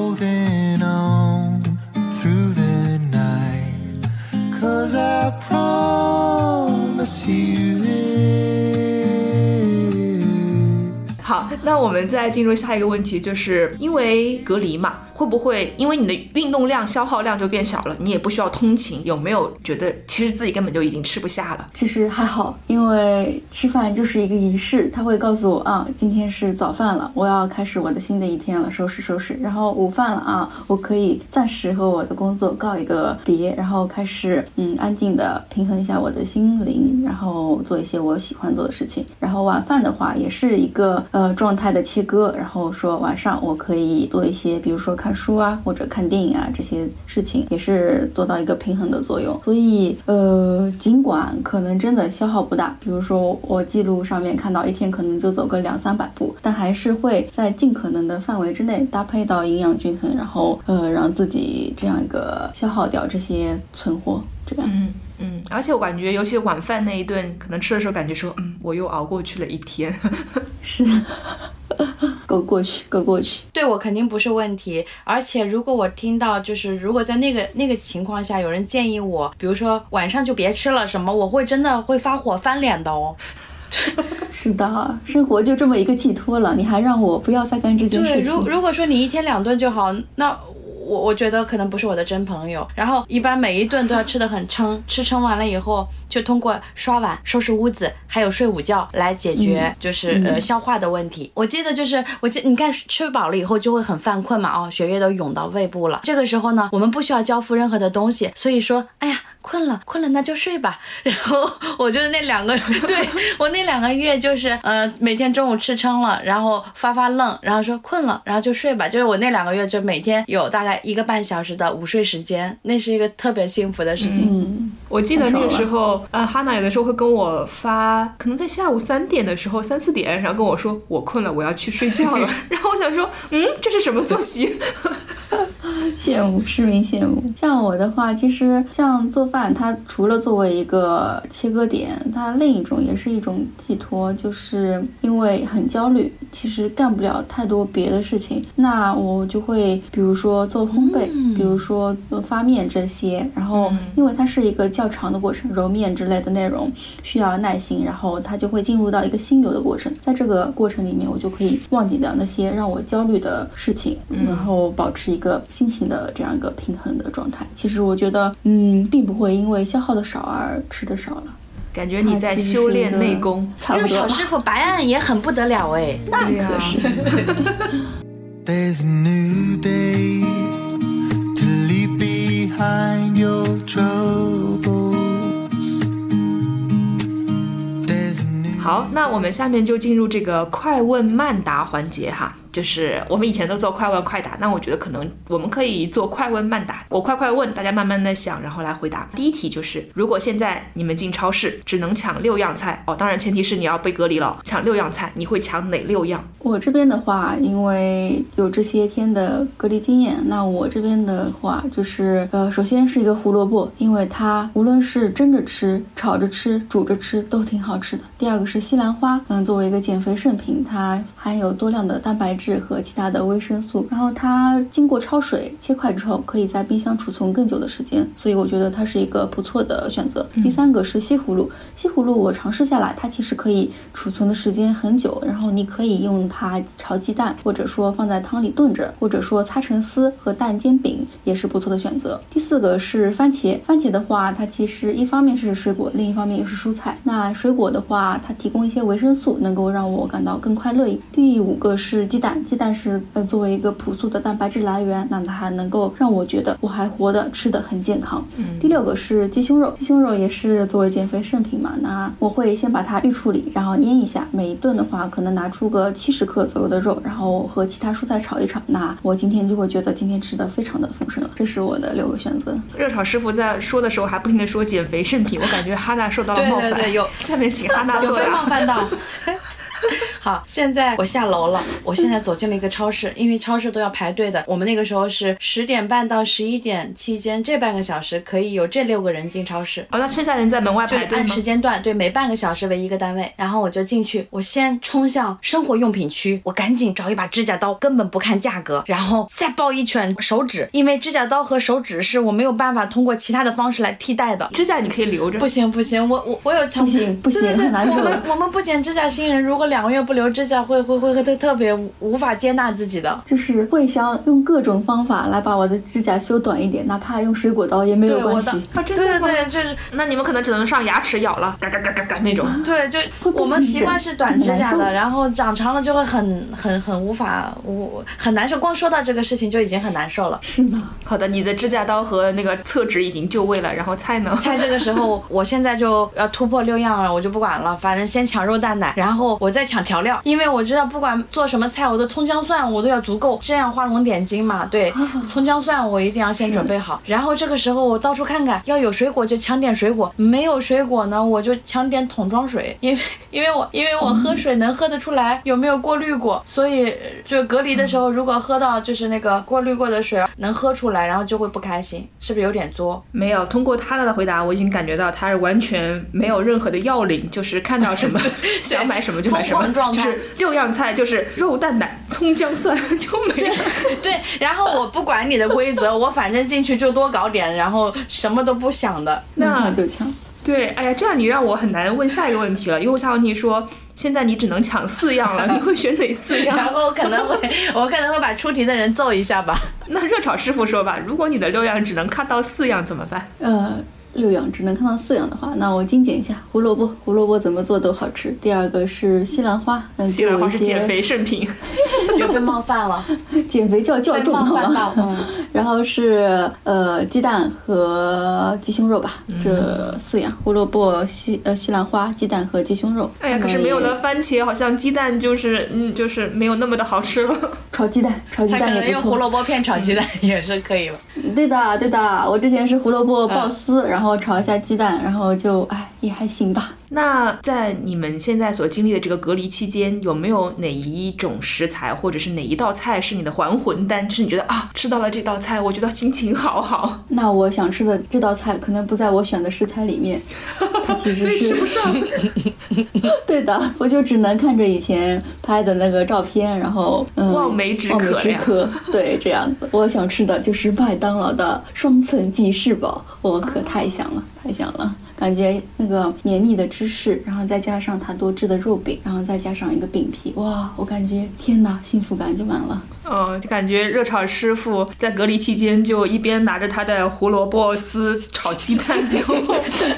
Cause I promise you 那我们再进入下一个问题，就是因为隔离嘛，会不会因为你的运动量、消耗量就变小了，你也不需要通勤？有没有觉得其实自己根本就已经吃不下了？其实还好，因为吃饭就是一个仪式，他会告诉我啊，今天是早饭了，我要开始我的新的一天了，收拾收拾。然后午饭了啊，我可以暂时和我的工作告一个别，然后开始嗯安静的平衡一下我的心灵，然后做一些我喜欢做的事情。然后晚饭的话也是一个呃状态的切割，然后说晚上我可以做一些，比如说看书啊或者看电影啊这些事情，也是做到一个平衡的作用。所以呃，尽管可能真的消耗不大，比如说我记录上面看到一天可能就走个两三百步，但还是会在尽可能的范围之内搭配到营养均衡，然后呃让自己这样一个消耗掉这些存货，这样。嗯嗯，而且我感觉，尤其晚饭那一顿，可能吃的时候感觉说，嗯，我又熬过去了一天。是，够过去，够过去。对我肯定不是问题，而且如果我听到就是如果在那个那个情况下有人建议我，比如说晚上就别吃了什么，我会真的会发火翻脸的哦。是的，生活就这么一个寄托了，你还让我不要再干这件，事情如。如果说你一天两顿就好，那我我觉得可能不是我的真朋友。然后一般每一顿都要吃的很撑，吃撑完了以后，就通过刷碗、收拾屋子，还有睡午觉来解决，就是、呃消化的问题。我记得就是我记，你看吃饱了以后就会很犯困嘛，哦，血液都涌到胃部了。这个时候呢，我们不需要交付任何的东西，所以说，哎呀。困了，困了，那就睡吧。然后我就是那两个，对我那两个月就是，呃，每天中午吃撑了，然后发发愣，然后说困了，然后就睡吧。就是我那两个月就每天有大概一个半小时的午睡时间，那是一个特别幸福的事情。嗯，我记得那个时候，呃，哈娜有的时候会跟我发，可能在下午三点的时候，三四点，然后跟我说我困了，我要去睡觉了。然后我想说，嗯，这是什么作息？羡慕，市民羡慕。像我的话，其实像做饭，它除了作为一个切割点，它另一种也是一种寄托，就是因为很焦虑，其实干不了太多别的事情，那我就会比如说做烘焙，比如说发面这些，然后因为它是一个较长的过程，揉面之类的内容需要耐心，然后它就会进入到一个心流的过程，在这个过程里面，我就可以忘记掉那些让我焦虑的事情，然后保持一个心情的这样一个平衡的状态。其实我觉得，嗯，并不会因为消耗的少而吃的少了。感觉你在修炼内功，差不多吧。热炒师傅白案也很不得了哎，那可是。There's a new day to leave behind your troubles. There's a new 好，那我们下面就进入这个快问慢答环节哈。就是我们以前都做快问快答，那我觉得可能我们可以做快问慢答。我快快问，大家慢慢的想，然后来回答。第一题就是，如果现在你们进超市只能抢六样菜哦，当然前提是你要被隔离了，抢六样菜，你会抢哪六样？我这边的话，因为有这些天的隔离经验，那我这边的话就是，呃，首先是一个胡萝卜，因为它无论是蒸着吃、炒着吃、煮着吃都挺好吃的。第二个是西兰花，嗯，作为一个减肥圣品，它含有多量的蛋白质和其他的维生素，然后它经过焯水切块之后，可以在冰箱储存更久的时间，所以我觉得它是一个不错的选择。第三个是西葫芦，西葫芦我尝试下来，它其实可以储存的时间很久，然后你可以用它炒鸡蛋，或者说放在汤里炖着，或者说擦成丝和蛋煎饼也是不错的选择。第四个是番茄，番茄的话，它其实一方面是水果，另一方面又是蔬菜。那水果的话，它提供一些维生素，能够让我感到更快乐一点。第五个是鸡蛋，鸡蛋是呃作为一个朴素的蛋白质来源，那它还能够让我觉得我还活得吃得很健康。第六个是鸡胸肉，鸡胸肉也是作为减肥圣品嘛，那我会先把它预处理，然后腌一下。每一顿的话，可能拿出个七十克左右的肉，然后和其他蔬菜炒一炒。那我今天就会觉得今天吃的非常的丰盛了。这是我的六个选择。热炒师傅在说的时候还不停的说减肥圣品，我感觉哈娜受到了冒犯。对对有下面请哈娜有被。冒犯到。好，现在我下楼了。我现在走进了一个超市，因为超市都要排队的。我们那个时候是十点半到十一点期间，这半个小时可以有这六个人进超市。哦，那剩下人在门外排队按？时间段，对，每半个小时为一个单位。然后我就进去，我先冲向生活用品区，我赶紧找一把指甲刀，根本不看价格，然后再抱一卷手指，因为指甲刀和手指是我没有办法通过其他的方式来替代的。指甲你可以留着。不行不行，我我我有强不行不行对对对很难受我们我们不剪指甲新人，如果两个月不留指甲，会会会会特特别无无法接纳自己的。就是会想用各种方法来把我的指甲修短一点，哪怕用水果刀也没有关系。对对对，就是那你们可能只能上牙齿咬了，嘎嘎嘎嘎嘎那种。对，就我们习惯是短指甲的，然后长长了就会很很很无法无很难受。光说到这个事情就已经很难受了。是吗，好的，你的指甲刀和那个厕纸已经就位了，然后菜呢？菜这个时候，我现在就要突破六样了，我就不管了，反正先抢肉蛋奶，然后我再抢调料，因为我知道不管做什么菜，我的葱姜蒜我都要足够，这样画龙点睛嘛。对，葱姜蒜我一定要先准备好，然后这个时候我到处看看，要有水果就抢点水果，没有水果呢我就抢点桶装水，因为因为我因为我喝水能喝得出来有没有过滤过，所以呃就隔离的时候如果喝到就是那个过滤过的水能喝出来，然后就会不开心，是不是有点作？没有，通过他的回答，我已经感觉到他是完全没有任何的要领，就是看到什么 想买什么就买什么，疯狂状态就是六样菜，就是肉蛋奶、葱姜蒜 就没了。对，然后我不管你的规则，我反正进去就多搞点，然后什么都不想的。那抢就抢。对，哎呀，这样你让我很难问下一个问题了，因为我下问题说，现在你只能抢四样了，你会选哪四样 然？后我可能会，我可能会把出题的人揍一下吧。那热炒师傅说吧，如果你的六样只能看到四样怎么办？呃，六样只能看到四样的话，那我精简一下，胡萝卜，胡萝卜怎么做都好吃。第二个是西兰花，嗯，西兰花是减肥圣品，又被冒犯了，减肥较较被重，好冒犯到吧？。嗯，然后是呃鸡蛋和鸡胸肉吧，这四样，胡萝卜、西呃西兰花、鸡蛋和鸡胸肉。哎呀，可是没有了番茄，好像鸡蛋就是嗯，就是没有那么的好吃了。炒鸡蛋，炒鸡蛋也不错。用胡萝卜片炒鸡蛋也是可以吧。对的，对的，我之前是胡萝卜爆丝，然后炒一下鸡蛋，然后就哎也还行吧。那在你们现在所经历的这个隔离期间，有没有哪一种食材或者是哪一道菜是你的还魂丹？就是你觉得啊，吃到了这道菜，我觉得心情好好。那我想吃的这道菜可能不在我选的食材里面，它其实是吃不上。对的，我就只能看着以前拍的那个照片，然后嗯，望梅止渴望梅止渴。对，这样子，我想吃的就是麦当劳的双层鸡翅堡，我可太想了，太想了。感觉那个绵密的芝士，然后再加上它多汁的肉饼，然后再加上一个饼皮，哇！我感觉天哪，幸福感就满了。嗯，就感觉热炒师傅在隔离期间就一边拿着他的胡萝卜丝炒鸡蛋，然后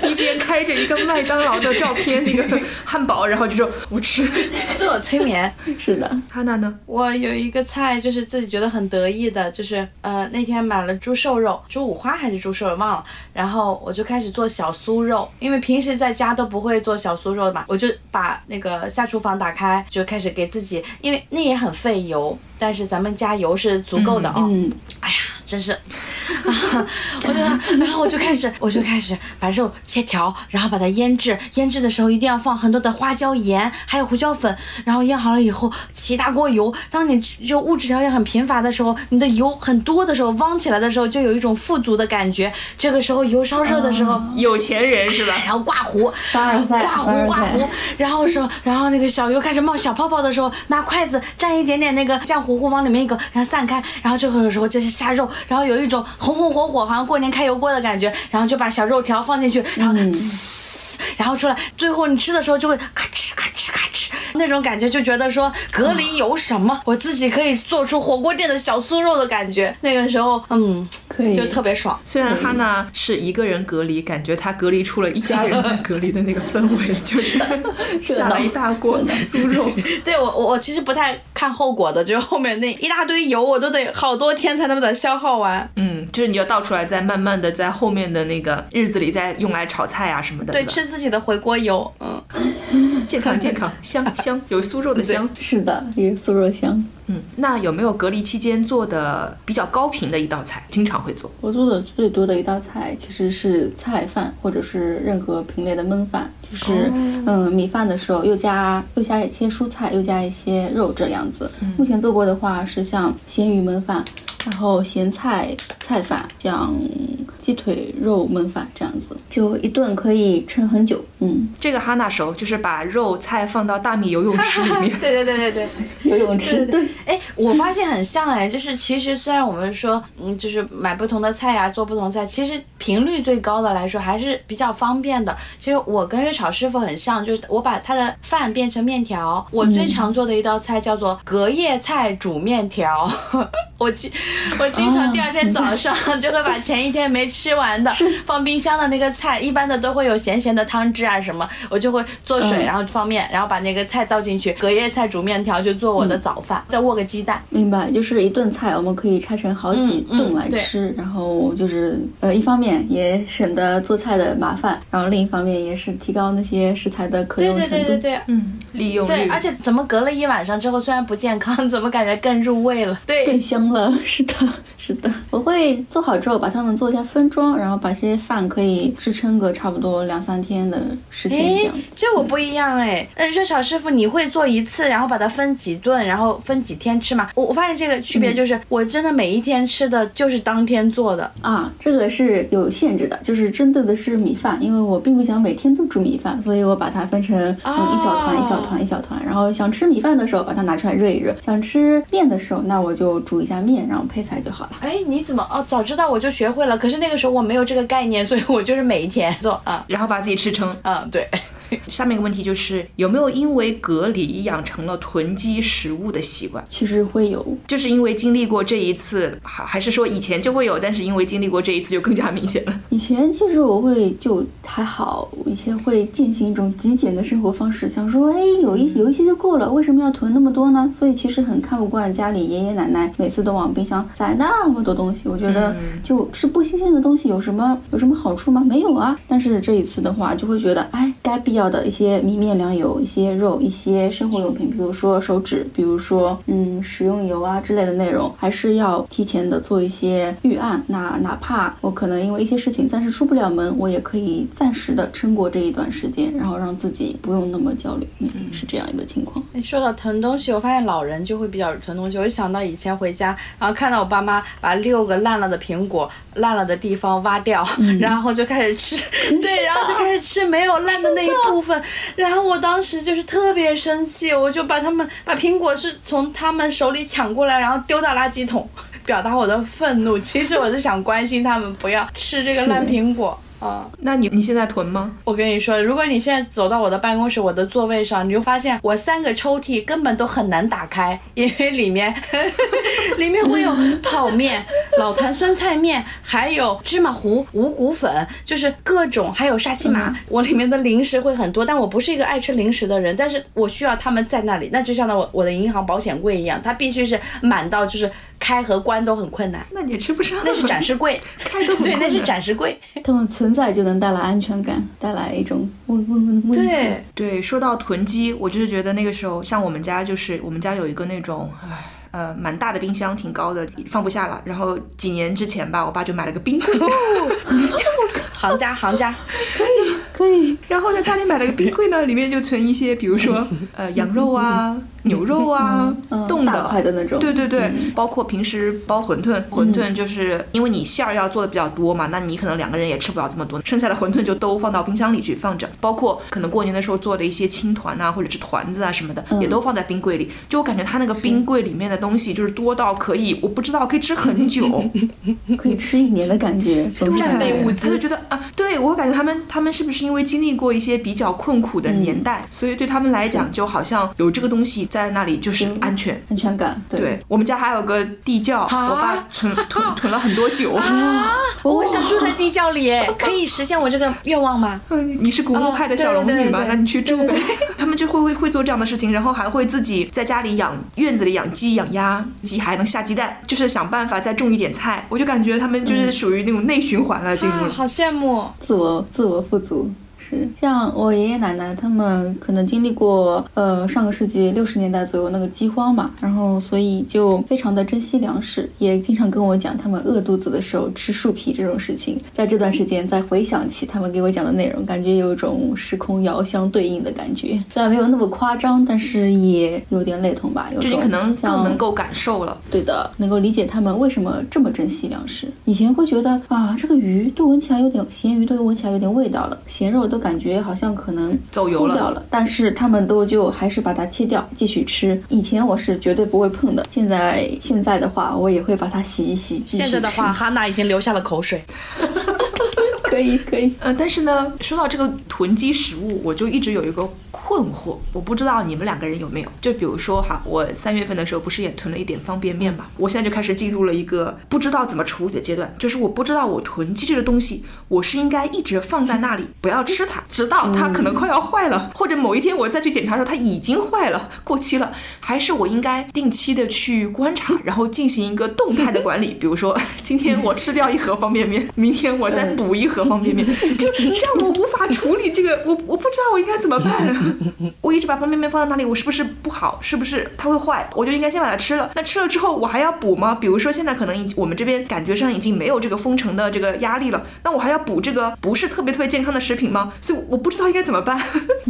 一边开着一个麦当劳的照片，那个汉堡，然后就说我吃，自我催眠。是的，哈娜呢？我有一个菜，就是自己觉得很得意的，就是呃那天买了猪瘦肉，猪五花还是猪瘦肉忘了，然后我就开始做小酥肉。因为平时在家都不会做小酥肉的嘛，我就把那个下厨房打开，就开始给自己，因为那也很费油，但是咱们加油是足够的哦。哎呀。真是，啊 我就然后我就开始 我就开始把肉切条，然后把它腌制。腌制的时候一定要放很多的花椒盐，还有胡椒粉。然后腌好了以后，起大锅油。当你就物质条件很贫乏的时候，你的油很多的时候，汪起来的时候，就有一种富足的感觉。这个时候油烧热的时候，有钱人是吧？然后挂糊，挂糊挂糊。然后说，然后那个小油开始冒小泡泡的时候，拿筷子蘸一点点那个浆糊糊往里面一搁，然后散开。然后就会有时候就是下肉。然后有一种红红火火，好像过年开油锅的感觉，然后就把小肉条放进去，然后滋，然后出来，最后你吃的时候就会咔哧咔哧咔哧那种感觉，就觉得说隔离有什么，我自己可以做出火锅店的小酥肉的感觉。那个时候，嗯，可以，就特别爽。虽然哈娜是一个人隔离，感觉她隔离出了一家人在隔离的那个氛围，就是 下了一大锅酥肉。对我，我我其实不太看后果的，就是后面那一大堆油，我都得好多天才能把它消耗完。嗯，就是你要倒出来，再慢慢的在后面的那个日子里再用来炒菜啊什么的。对，吃自己的回锅油，嗯，健康健康，香香，有酥肉的香。是的，有酥肉香。嗯，那有没有隔离期间做的比较高频的一道菜？经常会做。我做的最多的一道菜其实是菜饭，或者是任何品类的焖饭，就是嗯米饭的时候又加又加一些蔬菜，又加一些肉这样子。目前做过的话是像咸鱼焖饭。然后咸菜菜饭，像鸡腿肉焖饭这样子，就一顿可以撑很久。嗯，这个哈娜熟，就是把肉菜放到大米游泳池里面。对对对对对，游泳池。对，哎，我发现很像哎，就是其实虽然我们说，嗯，就是买不同的菜呀，做不同菜，其实频率最高的来说还是比较方便的。其实我跟热炒师傅很像，就是我把他的饭变成面条。我最常做的一道菜叫做隔夜菜煮面条。我经。我经常第二天早上 就会把前一天没吃完的放冰箱的那个菜，一般的都会有咸咸的汤汁啊什么，我就会做水，然后放面，然后把那个菜倒进去，隔夜菜煮面条就做我的早饭，再握个鸡蛋。明白，就是一顿菜我们可以拆成好几顿来吃，然后就是呃一方面也省得做菜的麻烦，然后另一方面也是提高那些食材的可用程度。对对对对对，嗯，利用对，而且怎么隔了一晚上之后，虽然不健康，怎么感觉更入味了？对，更香了。是的。是的，我会做好之后把它们做一下分装，然后把这些饭可以支撑个差不多两三天的时间这样。这我不一样哎，嗯，热炒师傅你会做一次，然后把它分几顿，然后分几天吃嘛？我我发现这个区别就是，我真的每一天吃的就是当天做的啊，这个是有限制的，就是针对的是米饭，因为我并不想每天都煮米饭，所以我把它分成嗯一小团一小团一小团，然后想吃米饭的时候把它拿出来热一热，想吃面的时候那我就煮一下面，然后配菜就好了。哎，你怎么哦？早知道我就学会了。可是那个时候我没有这个概念，所以我就是每一天做啊，然后把自己吃撑。嗯，对。下面一个问题就是有没有因为隔离养成了囤积食物的习惯？其实会有，就是因为经历过这一次，还还是说以前就会有，但是因为经历过这一次就更加明显了。以前其实我会就还好，以前会进行一种极简的生活方式，想说哎有一有一些就够了，为什么要囤那么多呢？所以其实很看不惯家里爷爷奶奶每次都往冰箱塞那么多东西，我觉得就吃不新鲜的东西有什么有什么好处吗？没有啊。但是这一次的话就会觉得哎该必要。要的一些米面粮油、一些肉、一些生活用品，比如说手纸，比如说嗯食用油啊之类的内容，还是要提前的做一些预案。那哪怕我可能因为一些事情暂时出不了门，我也可以暂时的撑过这一段时间，然后让自己不用那么焦虑。嗯，是这样一个情况。说到囤东西，我发现老人就会比较囤东西。我就想到以前回家，然后看到我爸妈把六个烂了的苹果、烂了的地方挖掉，然后就开始吃，对，然后就开始吃没有烂的那一部分。然后我当时就是特别生气，我就把他们把苹果是从他们手里抢过来，然后丢到垃圾桶，表达我的愤怒。其实我是想关心他们不要吃这个烂苹果。啊，那你你现在囤吗？我跟你说，如果你现在走到我的办公室，我的座位上，你就发现我三个抽屉根本都很难打开，因为里面 里面会有泡面、老坛酸菜面，还有芝麻糊、五谷粉，就是各种，还有沙琪玛。我里面的零食会很多，但我不是一个爱吃零食的人，但是我需要他们在那里，那就像我我的银行保险柜一样，它必须是满到就是。开和关都很困难，那你也吃不上。那是展示柜，开都对，那是展示柜。它们存在就能带来安全感，带来一种温温温温。对对，说到囤积，我就是觉得那个时候，像我们家就是我们家有一个那种，唉，呃，蛮大的冰箱，挺高的，放不下了。然后几年之前吧，我爸就买了个冰柜。行家，行家，可以然后在家里买了个冰柜呢，里面就存一些，比如说 呃羊肉啊。牛肉啊，冻的，块的那种。对对对，包括平时包馄饨，馄饨就是因为你馅儿要做的比较多嘛，那你可能两个人也吃不了这么多，剩下的馄饨就都放到冰箱里去放着。包括可能过年的时候做的一些青团啊，或者是团子啊什么的，也都放在冰柜里。就我感觉他那个冰柜里面的东西就是多到可以，我不知道可以吃很久，可以吃一年的感觉。战备物资，就觉得啊，对我感觉他们他们是不是因为经历过一些比较困苦的年代，所以对他们来讲就好像有这个东西。在那里就是安全，安全感。对，我们家还有个地窖，我爸存囤 囤了很多酒。我想住在地窖里，可以实现我这个愿望吗？你是古墓派的小龙女吗？那你去住呗。他们就会会会做这样的事情，然后还会自己在家里养院子里养鸡养鸭，鸡还能下鸡蛋，就是想办法再种一点菜。我就感觉他们就是属于那种内循环了，进入。好羡慕，自我自我富足。是像我爷爷奶奶他们可能经历过呃上个世纪六十年代左右那个饥荒嘛，然后所以就非常的珍惜粮食，也经常跟我讲他们饿肚子的时候吃树皮这种事情。在这段时间再回想起他们给我讲的内容，感觉有一种时空遥相对应的感觉。虽然没有那么夸张，但是也有点类同吧。有就你可能更能够感受了。对的，能够理解他们为什么这么珍惜粮食。以前会觉得啊，这个鱼都闻起来有点咸鱼，都闻起来有点味道了，咸肉。都感觉好像可能走油了，但是他们都就还是把它切掉继续吃。以前我是绝对不会碰的，现在现在的话我也会把它洗一洗。现在的话，哈娜已经流下了口水。可以可以，呃，但是呢，说到这个囤积食物，我就一直有一个。困惑，我不知道你们两个人有没有。就比如说哈，我三月份的时候不是也囤了一点方便面嘛？我现在就开始进入了一个不知道怎么处理的阶段，就是我不知道我囤积这个东西，我是应该一直放在那里不要吃它，直到它可能快要坏了，或者某一天我再去检查的时候它已经坏了、过期了，还是我应该定期的去观察，然后进行一个动态的管理。比如说今天我吃掉一盒方便面，明天我再补一盒方便面，就让我无法处理这个，我我不知道我应该怎么办。我一直把方便面放在那里，我是不是不好？是不是它会坏？我就应该先把它吃了。那吃了之后，我还要补吗？比如说现在可能已我们这边感觉上已经没有这个封城的这个压力了，那我还要补这个 不是特别特别健康的食品吗？所以我不知道应该怎么办。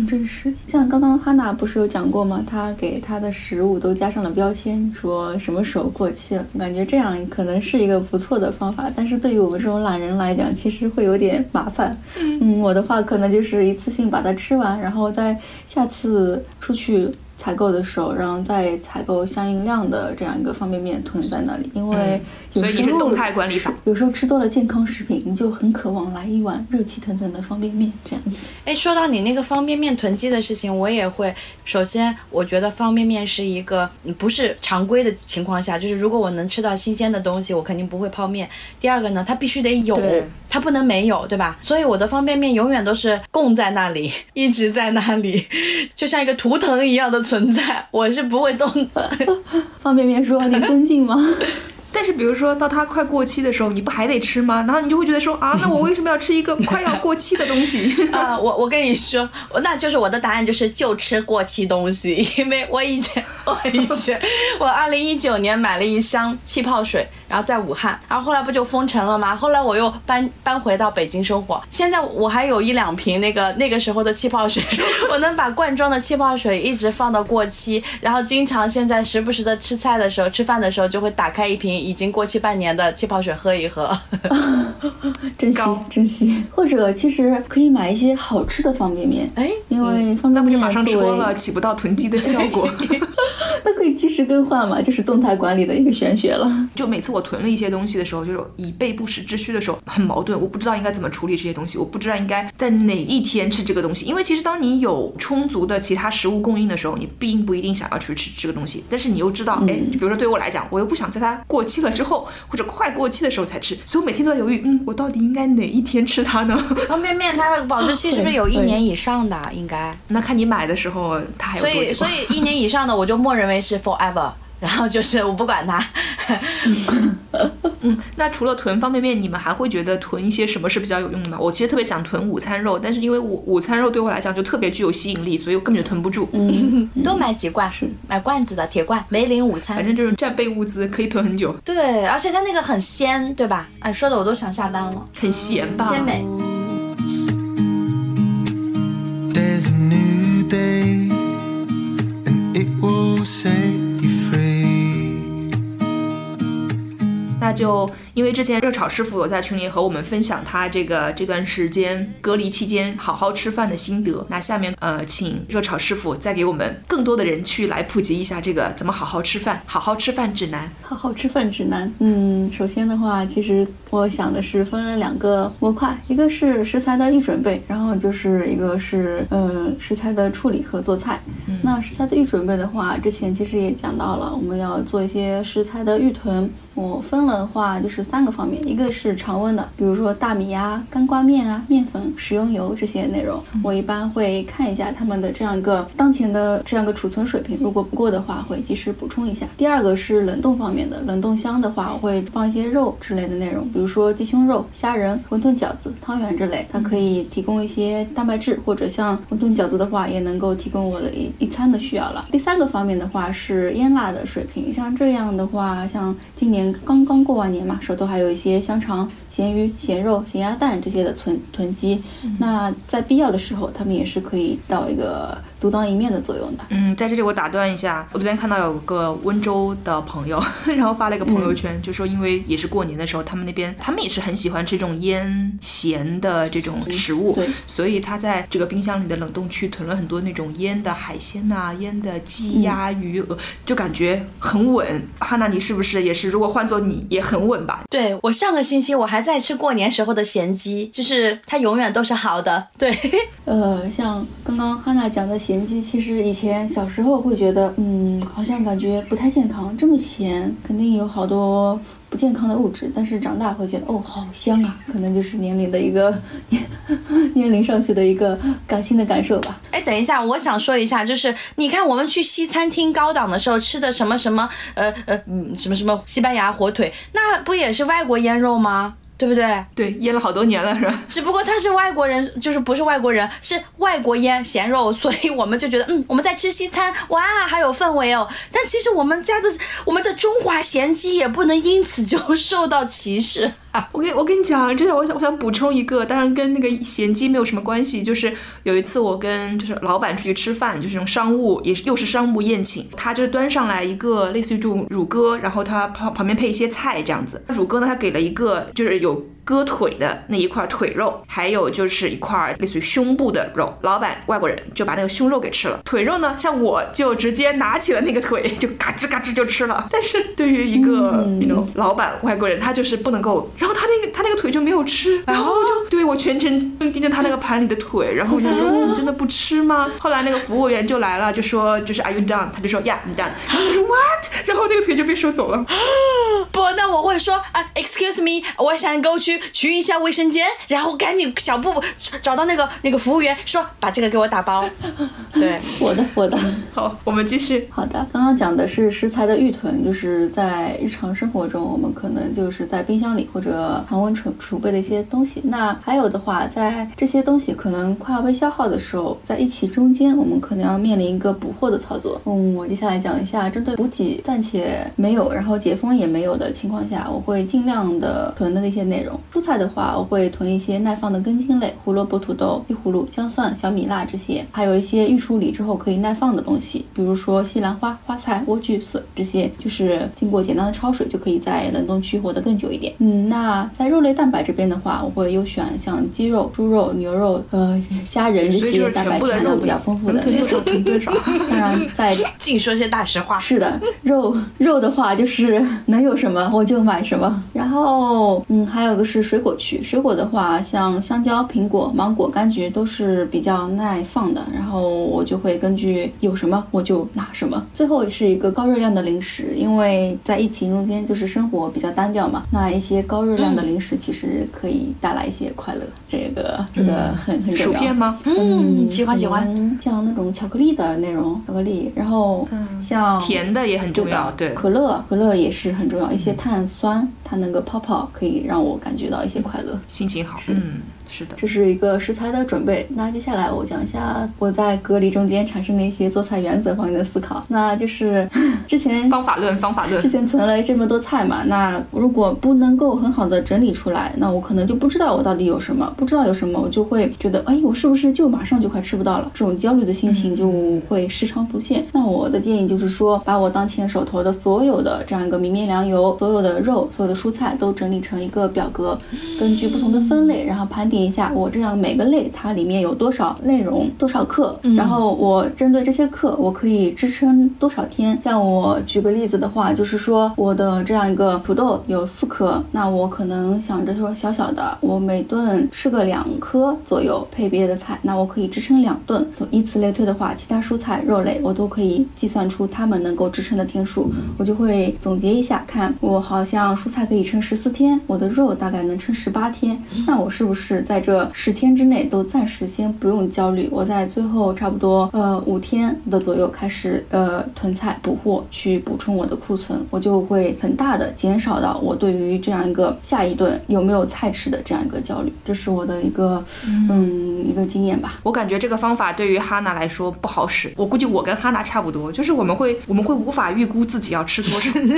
真是像刚刚哈娜不是有讲过吗？她给她的食物都加上了标签，说什么时候过期了。我感觉这样可能是一个不错的方法，但是对于我们这种懒人来讲，其实会有点麻烦。嗯，我的话可能就是一次性把它吃完，然后再。下次出去。采购的时候，然后再采购相应量的这样一个方便面囤在那里，因为所以你是动态管理法。有时候吃多了健康食品，你就很渴望来一碗热气腾腾的方便面这样子。哎，说到你那个方便面囤积的事情，我也会。首先，我觉得方便面是一个不是常规的情况下，就是如果我能吃到新鲜的东西，我肯定不会泡面。第二个呢，它必须得有，它不能没有，对吧？所以我的方便面永远都是供在那里，一直在那里，就像一个图腾一样的。存在，我是不会动的。方便面说：“你尊敬吗？” 但是比如说到它快过期的时候，你不还得吃吗？然后你就会觉得说啊，那我为什么要吃一个快要过期的东西？啊，我我跟你说，那就是我的答案就是就吃过期东西，因为我以前 我以前我二零一九年买了一箱气泡水，然后在武汉，然后后来不就封城了吗？后来我又搬 搬回到北京生活，现在我还有一两瓶那个那个时候的气泡水，我能把罐装的气泡水一直放到过期，然后经常现在时不时的吃菜的时候、吃饭的时候就会打开一瓶已经过期半年的气泡水喝一喝。珍惜珍惜，或者其实可以买一些好吃的方便面，哎，因为方便面那不就马上吃光了，起不到囤积的效果。那可以及时更换嘛，就是动态管理的一个玄学了。就每次我囤了一些东西的时候，就是以备不时之需的时候，很矛盾，我不知道应该怎么处理这些东西，我不知道应该在哪一天吃这个东西。因为其实当你有充足的其他食物供应的时候，你并不一定想要去吃这个东西，但是你又知道，哎，比如说对我来讲，我又不想在它过期了之后或者快过期的时候才吃，所以我每天都在犹豫，嗯，我到底应该哪一天吃它呢？方便面它的保质期是不是有一年以上的？应该。那看你买的时候它还有所以，所以一年以上的我就默认为是 forever，然后就是我不管它。嗯，那除了囤方便面，你们还会觉得囤一些什么是比较有用的吗？我其实特别想囤午餐肉，但是因为午午餐肉对我来讲就特别具有吸引力，所以我根本就囤不住。嗯，多买几罐，买罐子的铁罐，梅林午餐。反正就是战备物资，可以囤很久，对，而且它那个很鲜，对吧？哎，说的我都想下单了，很咸吧？鲜美。那就因为之前热炒师傅有在群里和我们分享他这个这段时间隔离期间好好吃饭的心得。那下面呃，请热炒师傅再给我们更多的人去来普及一下这个怎么好好吃饭、好好吃饭指南。好好吃饭指南。嗯，首先的话，其实我想的是分了两个模块，一个是食材的预准备，然后就是一个是呃食材的处理和做菜。那食材的预准备的话，之前其实也讲到了，我们要做一些食材的预囤。我分了的话就是三个方面，一个是常温的，比如说大米呀、干挂面啊、面粉、食用油这些内容，我一般会看一下他们的这样一个当前的这样一个储存水平，如果不够的话，会及时补充一下。第二个是冷冻方面的，冷冻箱的话，我会放一些肉之类的内容，比如说鸡胸肉、虾仁、馄饨饺子、汤圆之类，它可以提供一些蛋白质，或者像馄饨饺子的话，也能够提供我的一一餐的需要了。第三个方面的话是腌辣的水平，像这样的话，像今年刚刚过完年嘛，手头还有一些香肠、咸鱼、咸肉、咸鸭蛋这些的存囤积，那在必要的时候，他们也是可以到一个独当一面的作用的。嗯，在这里我打断一下，我昨天看到有个温州的朋友，然后发了一个朋友圈，就说因为也是过年的时候，他们那边他们也是很喜欢吃这种腌咸的这种食物，对所以他在这个冰箱里的冷冻区囤了很多那种腌的海鲜呐、腌的鸡鸭鱼鹅，就感觉很稳。哈娜，你是不是也是？如果换做你，也很稳吧？对我上个星期我还在吃过年时候的咸鸡，就是它永远都是好的。对，呃，像刚刚哈娜讲的咸鸡，其实以前小时候会觉得，嗯，好像感觉不太健康，这么咸，肯定有好多不健康的物质。但是长大会觉得，哦，好香啊，可能就是年龄的一个 年龄上去的一个感性的感受吧。哎，等一下，我想说一下，就是你看我们去西餐厅高档的时候吃的什么什么，呃呃，什么什么西班牙火腿，那不也是外国腌肉吗？对不对？对，腌了好多年了，是吧？只不过他是外国人，就是不是外国人，是外国腌咸肉，所以我们就觉得，嗯，我们在吃西餐，哇，还有氛围哦。但其实我们家的我们的中华咸鸡也不能因此就受到歧视。我跟我跟你讲，真的我想我想补充一个，当然跟那个咸鸡没有什么关系。就是有一次我跟就是老板出去吃饭，就是这种商务，也是又是商务宴请，他就端上来一个类似于这种乳鸽，然后他旁旁边配一些菜这样子。乳鸽呢，他给了一个就是有。割腿的那一块腿肉，还有就是一块类似于胸部的肉，老板外国人就把那个胸肉给吃了，腿肉呢，像我就直接拿起了那个腿，就嘎吱嘎吱就吃了。但是对于一个嗯 you know 老板外国人，他就是不能够，然后他那个他那个腿就没有吃，然后我就对我全程盯着他那个盘里的腿，然后我就说你真的不吃吗？后来那个服务员就来了，就说就是 Are you done？他就说 Yeah done。然后我说 What？然后那个腿就被收走了。不，那我会说啊，excuse me，我想过去去一下卫生间，然后赶紧小步步找到那个那个服务员，说把这个给我打包。对，我的我的。好，我们继续。好的，刚刚讲的是食材的预囤，就是在日常生活中，我们可能就是在冰箱里或者常温储储备的一些东西。那还有的话，在这些东西可能快要被消耗的时候，在一起中间，我们可能要面临一个补货的操作。嗯，我接下来讲一下针对补给暂且没有，然后解封也没有的情况下，我会尽量的囤的那些内容。蔬菜的话，我会囤一些耐放的根茎类，胡萝卜、土豆、西葫芦、姜蒜、小米辣这些，还有一些预处理之后可以耐放的东西，比如说西兰花、花菜、莴苣、笋这些，就是经过简单的焯水就可以在冷冻区活得更久一点。嗯，那在肉类蛋白这边的话，我会优选像鸡肉、猪肉、牛肉、呃虾仁这些蛋白质含量比较丰富的。囤多少囤多少。当然，在净说些大实话。是的，肉肉的话就是能有什么我就买什么。然后，嗯，还有个是水果区，水果的话，像香蕉、苹果、芒果、柑橘都是比较耐放的。然后我就会根据有什么我就拿什么。最后是一个高热量的零食，因为在疫情中间就是生活比较单调嘛，那一些高热量的零食其实可以带来一些快乐。这个这个很很重要。薯片吗？嗯，喜欢喜欢。像那种巧克力的那种巧克力，然后像甜的也很重要，对，可乐可乐也是很重要，一些碳酸它那个泡泡可以让我感觉到一些快乐，心情好，嗯。是的，这是一个食材的准备。那接下来我讲一下我在隔离中间产生的一些做菜原则方面的思考。那就是 之前方法论，方法论。之前存了这么多菜嘛，那如果不能够很好的整理出来，那我可能就不知道我到底有什么，不知道有什么，我就会觉得，哎，我是不是就马上就快吃不到了？这种焦虑的心情就会时常浮现。那我的建议就是说，把我当前手头的所有的这样一个米面粮油、所有的肉、所有的蔬菜都整理成一个表格，根据不同的分类，然后盘点。一下我这样每个类它里面有多少内容多少克，然后我针对这些课我可以支撑多少天。像我举个例子的话，就是说我的这样一个土豆有四颗，那我可能想着说小小的，我每顿吃个两颗左右配别的菜，那我可以支撑两顿。以此类推的话，其他蔬菜肉类我都可以计算出它们能够支撑的天数，我就会总结一下，看我好像蔬菜可以撑十四天，我的肉大概能撑十八天，那我是不是在在这十天之内都暂时先不用焦虑，我在最后差不多呃五天的左右开始呃囤菜补货去补充我的库存，我就会很大的减少到我对于这样一个下一顿有没有菜吃的这样一个焦虑，这是我的一个嗯一个经验吧。我感觉这个方法对于哈娜来说不好使，我估计我跟哈娜差不多，就是我们会我们会无法预估自己要吃多少，就是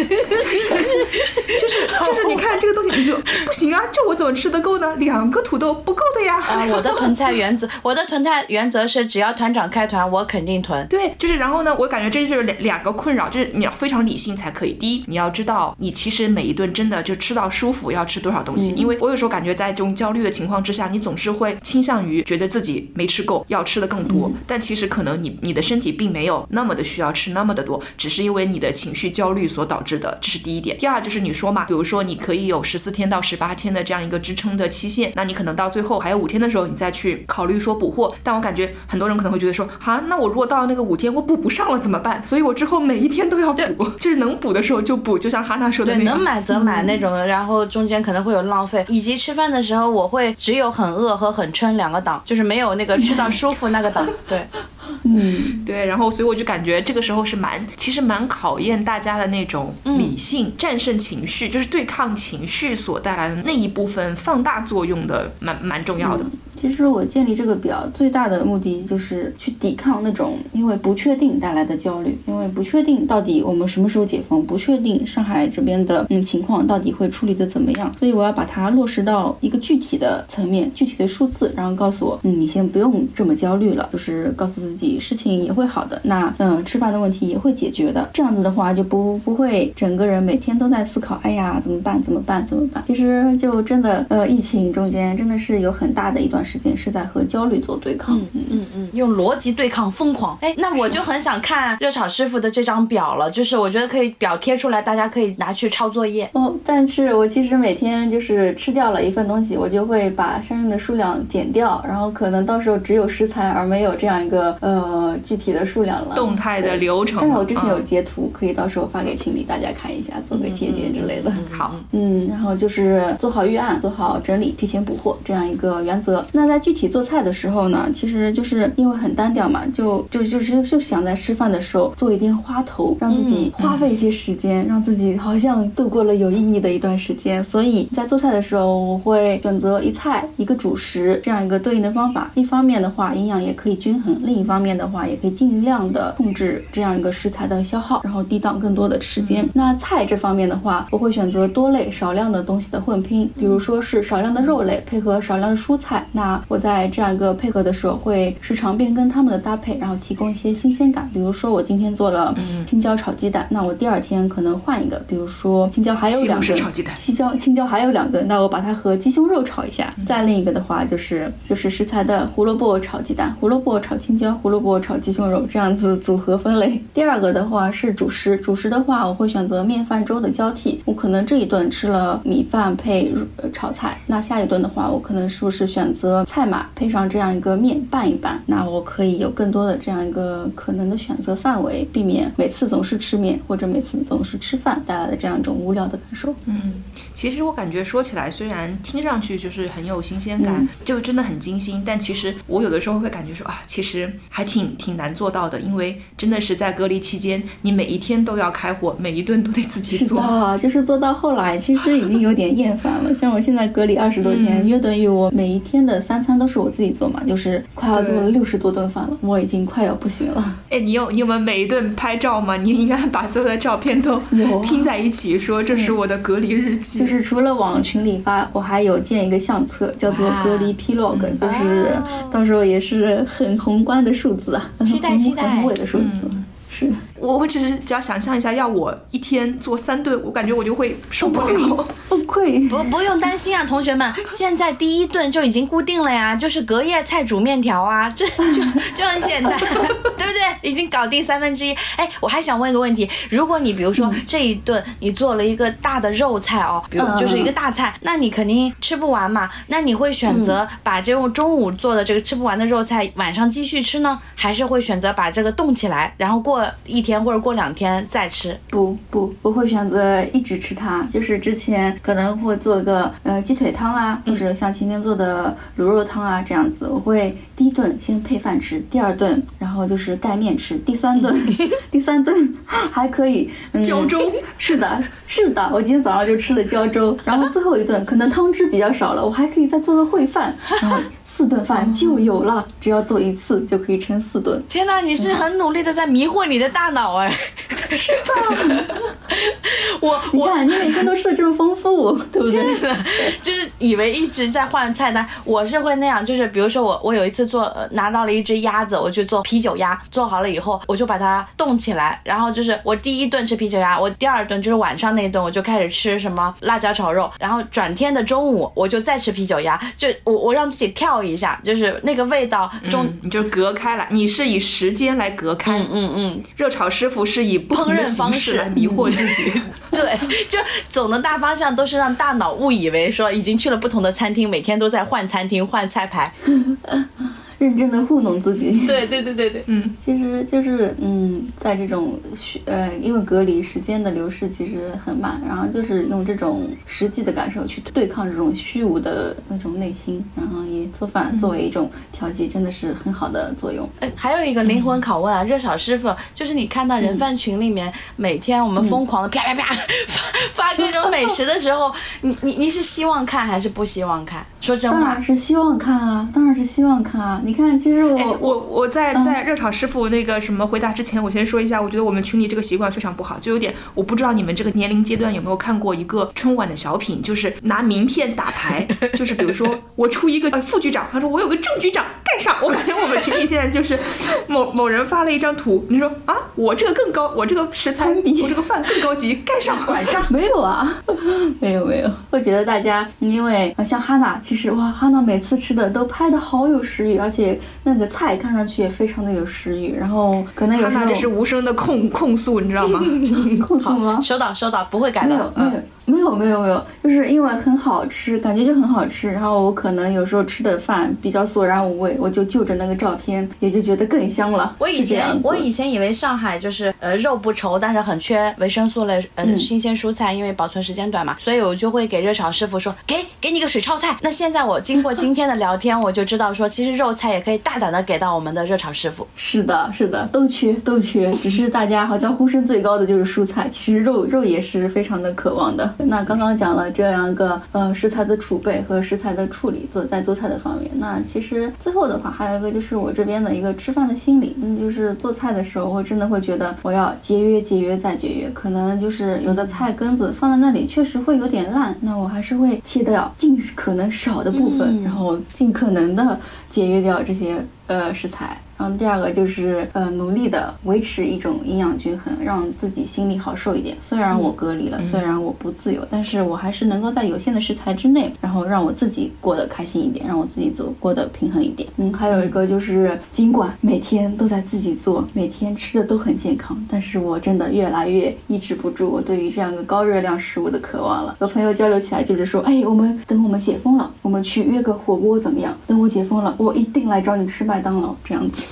就是就是你看这个东西你就不行啊，这我怎么吃得够呢？两个土豆。不够的呀！啊，我的囤菜原则，我的囤菜原则是，只要团长开团，我肯定囤。对，就是然后呢，我感觉这就是两两个困扰，就是你要非常理性才可以。第一，你要知道你其实每一顿真的就吃到舒服要吃多少东西，因为我有时候感觉在这种焦虑的情况之下，你总是会倾向于觉得自己没吃够，要吃的更多。但其实可能你你的身体并没有那么的需要吃那么的多，只是因为你的情绪焦虑所导致的。这是第一点。第二就是你说嘛，比如说你可以有十四天到十八天的这样一个支撑的期限，那你可能到最后还有五天的时候，你再去考虑说补货。但我感觉很多人可能会觉得说，啊，那我如果到了那个五天我补不上了怎么办？所以我之后每一天都要补，就是能补的时候就补。就像哈娜说的那种，能买则买那种，然后中间可能会有浪费。以及吃饭的时候，我会只有很饿和很撑两个档，就是没有那个吃到舒服那个档。对。嗯，对，然后所以我就感觉这个时候是蛮，其实蛮考验大家的那种理性战胜情绪，就是对抗情绪所带来的那一部分放大作用的，蛮蛮重要的。其实我建立这个表最大的目的就是去抵抗那种因为不确定带来的焦虑，因为不确定到底我们什么时候解封，不确定上海这边的嗯情况到底会处理的怎么样，所以我要把它落实到一个具体的层面、具体的数字，然后告诉我，嗯，你先不用这么焦虑了，就是告诉自己。事情也会好的，那嗯，吃饭的问题也会解决的。这样子的话，就不不会整个人每天都在思考，哎呀，怎么办？怎么办？怎么办？其实就真的，呃，疫情中间真的是有很大的一段时间是在和焦虑做对抗。嗯嗯嗯，用逻辑对抗疯狂。哎，那我就很想看热炒师傅的这张表了，就是我觉得可以表贴出来，大家可以拿去抄作业。哦，但是我其实每天就是吃掉了一份东西，我就会把相应的数量减掉，然后可能到时候只有食材而没有这样一个。呃具体的数量了，动态的流程。但是我之前有嗯截图，可以到时候发给群里大家看一下，做个借鉴之类的。好，嗯，然后就是做好预案，做好整理，提前补货这样一个原则。那在具体做菜的时候呢，其实就是因为很单调嘛，就就就是就想在吃饭的时候做一点花头，让自己花费一些时间，让自己好像度过了有意义的一段时间。所以在做菜的时候，我会选择一菜一个主食这样一个对应的方法。一方面的话，营养也可以均衡；另一方面的话，也可以尽量的控制这样一个食材的消耗，然后抵挡更多的时间。那菜这方面的话，我会选择多类少量的东西的混拼，比如说是少量的肉类配合少量的蔬菜。那我在这样一个配合的时候，会时常变更它们的搭配，然后提供一些新鲜感。比如说我今天做了青椒炒鸡蛋，那我第二天可能换一个，比如说青椒还有两根柿炒鸡蛋，西椒青椒还有两根，那我把它和鸡胸肉炒一下。再另一个的话就是就是食材的胡萝卜炒鸡蛋、胡萝卜炒青椒、胡萝卜炒鸡胸肉这样子组合分类。第二个的话是主食，主食的话我会选择面饭粥的交替。我可能这一顿吃了米饭配呃炒菜，那下一顿的话我可能是不是选择菜码配上这样一个面拌一拌？那我可以有更多的这样一个可能的选择范围，避免每次总是吃面或者每次总是吃饭带来的这样一种无聊的感受。嗯其实我感觉说起来，虽然听上去就是很有新鲜感，嗯就真的很精心，但其实我有的时候会感觉说啊，其实还挺挺难做到的，因为真的是在隔离期间，你每一天都要开火，每一顿都得自己是做。的，就是做到后来，其实已经有点厌烦了。像我现在隔离二十多天，约等于我每一天的三餐都是我自己做嘛，就是快要做了对六十多顿饭了，我已经快要不行了。哎，你有你有没有每一顿拍照吗？你应该把所有的照片都拼在一起，说这是我的隔离日记。就是除了往群里发，我还有建一个相册，叫做隔离 Plog，、就是到时候也是很宏观的数字啊，期待期待很宏伟的数字。是我我只是只要想象一下，要我一天做三顿，我感觉我就会受不愧了。不愧，不 不用担心啊，同学们，现在第一顿就已经固定了呀，就是隔夜菜煮面条啊，这就就很简单，对不对？已经搞定三分之一。哎，我还想问一个问题，如果你比如说这一顿你做了一个大的肉菜哦，比如嗯就是一个大菜，那你肯定吃不完嘛，那你会选择把这种中午做的这个吃不完的肉菜晚上继续吃呢，还是会选择把这个冻起来，然后过一天或者过两天再吃？不不我会选择一直吃它，就是之前可能会做个呃鸡腿汤啊，或者像前天做的卤肉汤啊这样子。我会第一顿先配饭吃，第二顿然后就是盖面吃，第三顿 第三顿 还可以、嗯、胶粥。是的，是的，我今天早上就吃了胶粥，然后最后一顿可能汤汁比较少了，我还可以再做个烩饭，然后四顿饭就有了，只要做一次就可以撑四顿。天哪，你是很努力的在迷惑你的大脑哎。是的，我我你看，你每天都吃的这么丰富，对不对？就是以为一直在换菜单，我是会那样，就是比如说我我有一次做、呃拿到了一只鸭子，我去做啤酒鸭，做好了以后我就把它冻起来，然后就是我第一顿吃啤酒鸭，我第二顿就是晚上那一顿我就开始吃什么辣椒炒肉，然后转天的中午我就再吃啤酒鸭，就我我让自己跳一下，就是那个味道中。嗯，你就隔开了，你是以时间来隔开。嗯嗯嗯，热炒师傅是以烹饪方式来迷惑自己。对，就总的大方向都是让大脑误以为说已经去了不同的餐厅，每天都在换餐厅换菜牌。认真的糊弄自己。对对对对对，嗯，其实就是嗯，在这种虚呃，因为隔离时间的流逝其实很慢，然后就是用这种实际的感受去对抗这种虚无的那种内心，然后以做饭作为一种调剂，真的是很好的作用。哎，还有一个灵魂拷问啊，热炒师傅，就是你看到人饭群里面、每天我们疯狂的啪啪啪 发发各种美食的时候，你你你是希望看还是不希望看？说真话。当然，是希望看啊，当然是希望看啊。你看，其实我、哎，我我在在热炒师傅那个什么回答之前，我先说一下，我觉得我们群里这个习惯非常不好，就有点我不知道你们这个年龄阶段有没有看过一个春晚的小品，就是拿名片打牌，就是比如说我出一个呃副局长，他说我有个正局长盖上，我感觉我们群里现在就是某某人发了一张图，你说啊我这个更高，我这个食材我这个饭更高级，盖上晚上。没有啊，没有没有。我觉得大家因为呃像哈娜，其实哇，哈娜每次吃的都拍的好有食欲，而且那个菜看上去也非常的有食欲。然后可能有时候他那这是无声的控控诉，你知道吗？控诉吗？收到收到，不会改没有的。没有，没有没有没有，就是因为很好吃，感觉就很好吃。然后我可能有时候吃的饭比较索然无味，我就就着那个照片，也就觉得更香了。我以前我以前以为上海就是呃肉不愁，但是很缺维生素类呃新鲜蔬菜，因为保存时间短嘛，所以我就会给热炒师傅说给给你个水炒菜。那现在我经过今天的聊天，我就知道说其实肉菜也可以大胆的给到我们的热炒师傅。是的，是的，都缺都缺，只是大家好像呼声最高的就是蔬菜，其实肉肉也是非常的渴望的。那刚刚讲了这样一个呃食材的储备和食材的处理，做在做菜的方面。那其实最后的话，还有一个就是我这边的一个吃饭的心理，嗯，就是做菜的时候，我真的会觉得我要节约、节约再节约。可能就是有的菜根子放在那里确实会有点烂，那我还是会切掉尽可能少的部分，然后尽可能的节约掉这些呃食材。然后第二个就是呃努力的维持一种营养均衡，让自己心里好受一点。虽然我隔离了，虽然我不自由，但是我还是能够在有限的食材之内，然后让我自己过得开心一点，让我自己做过得平衡一点。嗯，还有一个就是，尽管每天都在自己做，每天吃的都很健康，但是我真的越来越抑制不住我对于这样一个高热量食物的渴望了。和朋友交流起来就是说，哎，我们等我们解封了，我们去约个火锅怎么样？等我解封了，我一定来找你吃麦当劳这样子。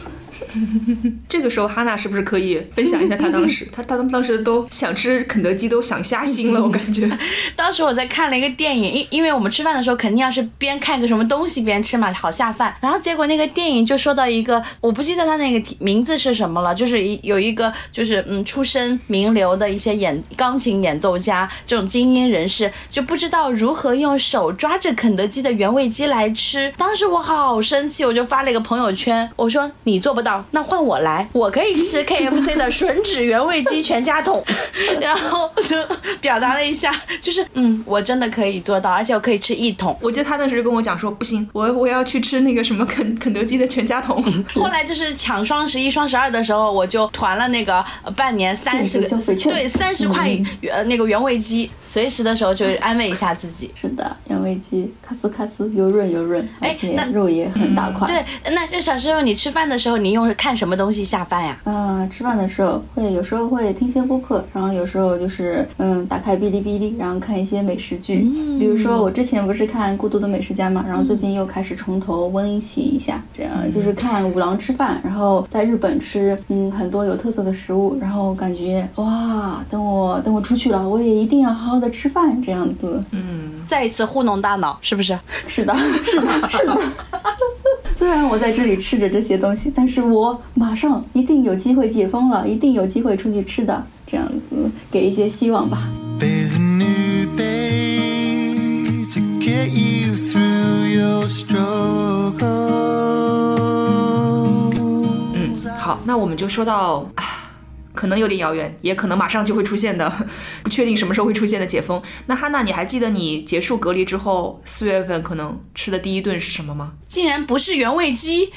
这个时候，哈娜是不是可以分享一下她当时？她她当时都想吃肯德基，都想瞎心了。我感觉，当时我在看了一个电影，因因为我们吃饭的时候肯定要是边看个什么东西边吃嘛，好下饭。然后结果那个电影就说到一个，我不记得他那个名字是什么了，就是一有一个就是嗯出身名流的一些演钢琴演奏家这种精英人士，就不知道如何用手抓着肯德基的原味鸡来吃。当时我好生气，我就发了一个朋友圈，我说你做不到。那换我来，我可以吃 KFC 的吮指原味鸡全家桶，然后就表达了一下，就是嗯，我真的可以做到，而且我可以吃一桶。我记得他那时就跟我讲说，不行，我我要去吃那个什么肯肯德基的全家桶。后来就是抢双十一、双十二的时候，我就团了那个半年三十个对三十块呃那个原味鸡，随时的时候就安慰一下自己。是的，原味鸡咔呲咔呲，油润油润，而且肉也很大块。对，那这小时候你吃饭的时候，你用。看什么东西下饭呀？啊，吃饭的时候会有时候会听些播客，然后有时候就是嗯，打开哔哩哔哩，然后看一些美食剧。比如说我之前不是看《孤独的美食家》嘛，然后最近又开始从头温习一下，这样就是看五郎吃饭，然后在日本吃嗯很多有特色的食物，然后感觉哇，等我等我出去了，我也一定要好好的吃饭，这样子。嗯，再一次糊弄大脑，是不是？是的，是的，是的。虽然我在这里吃着这些东西，但是我马上一定有机会解封了，一定有机会出去吃的，这样子给一些希望吧。嗯，好，那我们就说到。可能有点遥远，也可能马上就会出现的，不确定什么时候会出现的解封。那哈娜，你还记得你结束隔离之后四月份可能吃的第一顿是什么吗？竟然不是原味鸡。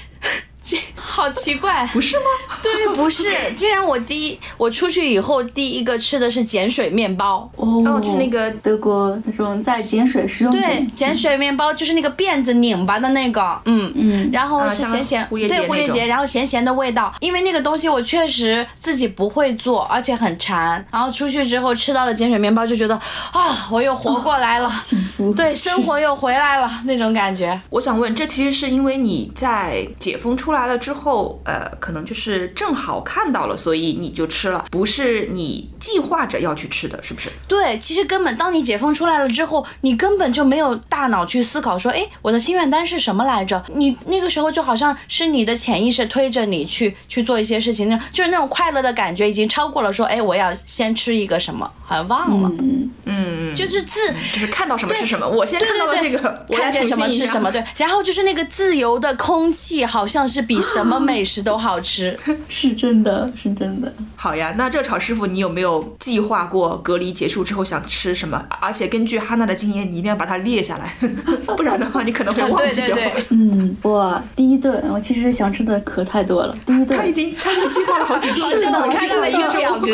好奇怪，不是吗？对，不是。既然我第一，我出去以后第一个吃的是碱水面包哦，就是那个德国那种在碱水食用对，碱水面包就是那个辫子拧巴的那个，嗯嗯，然后是咸咸，对，蝴蝶结，然后咸咸的味道。因为那个东西我确实自己不会做，而且很馋。然后出去之后吃到了碱水面包，就觉得啊，我又活过来了，幸福，对，生活又回来了那种感觉。我想问，这其实是因为你在解封出来。来了之后，呃，可能就是正好看到了，所以你就吃了，不是你计划着要去吃的，是不是？对，其实根本当你解封出来了之后，你根本就没有大脑去思考说，哎，我的心愿单是什么来着？你那个时候就好像是你的潜意识推着你去去做一些事情，那就是那种快乐的感觉已经超过了说，哎，我要先吃一个什么，好像忘了，嗯嗯，就是自就是看到什么是什么，我先看到了这个，看见什么是什么，对，然后就是那个自由的空气，好像是。比什么美食都好吃，是真的，是真的。好呀，那热炒师傅，你有没有计划过隔离结束之后想吃什么？而且根据哈娜的经验，你一定要把它列下来，不然的话你可能会 忘记掉。嗯，我第一顿我其实想吃的可太多了。第一顿他已经他已经计划了好几顿，我看到了一个表格，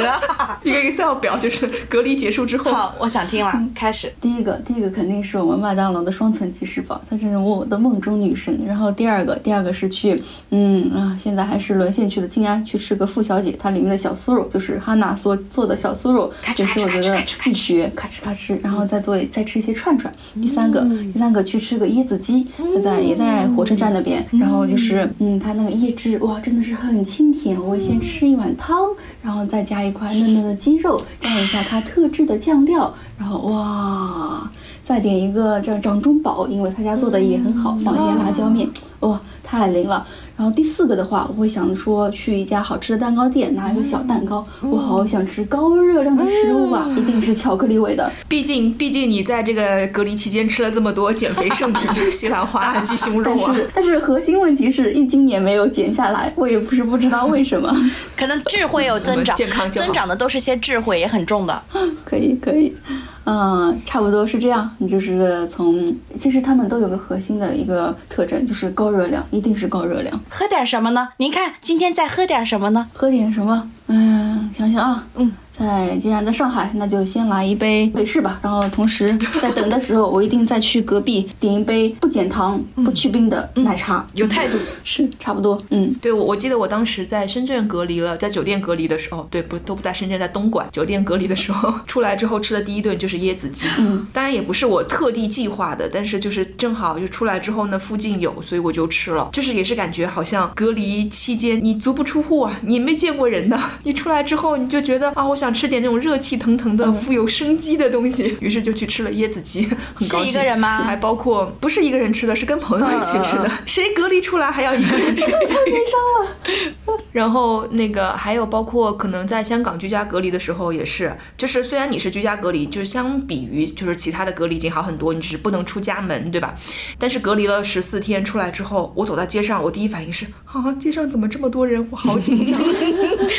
一个 Excel 表，就是隔离结束之后。好，我想听了，开始。第一个，第一个肯定是我们麦当劳的双层鸡翅堡，它真是我的梦中女神。然后第二个，第二个是去。嗯啊，现在还是沦陷去的静安去吃个傅小姐，它里面的小酥肉就是哈娜所做的小酥肉，也是我觉得一绝，咔哧咔哧，然后再做再吃一些串串。第三个，第三个去吃个椰子鸡，在也在火车站那边，然后就是嗯，它那个椰汁哇，真的是很清甜。我会先吃一碗汤，然后再加一块嫩嫩的鸡肉，蘸一下它特制的酱料，然后哇，再点一个这掌中宝，因为他家做的也很好，放一些辣椒面，哇，太灵了。然后第四个的话，我会想说去一家好吃的蛋糕店拿一个小蛋糕，我好想吃高热量的食物啊，一定是巧克力味的。毕竟，毕竟你在这个隔离期间吃了这么多减肥圣品，西兰花、鸡胸肉啊。但是核心问题是一斤也没有减下来，我也不是不知道为什么。可能智慧有增长，健康增长的都是些智慧，也很重的。可以，可以。嗯，差不多是这样。你就是从，其实他们都有个核心的一个特征，就是高热量，一定是高热量。喝点什么呢？您看今天再喝点什么呢？喝点什么？嗯，想想啊，嗯。在既然在上海，那就先来一杯美式吧。然后同时 在等的时候，我一定再去隔壁点一杯不减糖、不去冰的奶茶。有态度 是差不多。嗯，对，我我记得我当时在深圳隔离了，在酒店隔离的时候，对，不都不在深圳，在东莞酒店隔离的时候，出来之后吃的第一顿就是椰子鸡。嗯，当然也不是我特地计划的，但是就是正好就出来之后呢，附近有，所以我就吃了。就是也是感觉好像隔离期间你足不出户啊，你没见过人呢，你出来之后你就觉得啊，我想吃点那种热。气腾腾的、富有生机的东西，于是就去吃了椰子鸡，很高兴。是一个人吗？还包括不是一个人吃的，是跟朋友一起吃的。谁隔离出来还要一个人吃？太悲伤了。然后那个还有包括可能在香港居家隔离的时候也是，就是虽然你是居家隔离，就是相比于就是其他的隔离已经好很多，你只是不能出家门，对吧？但是隔离了十四天出来之后，我走到街上，我第一反应是啊，街上怎么这么多人？我好紧张，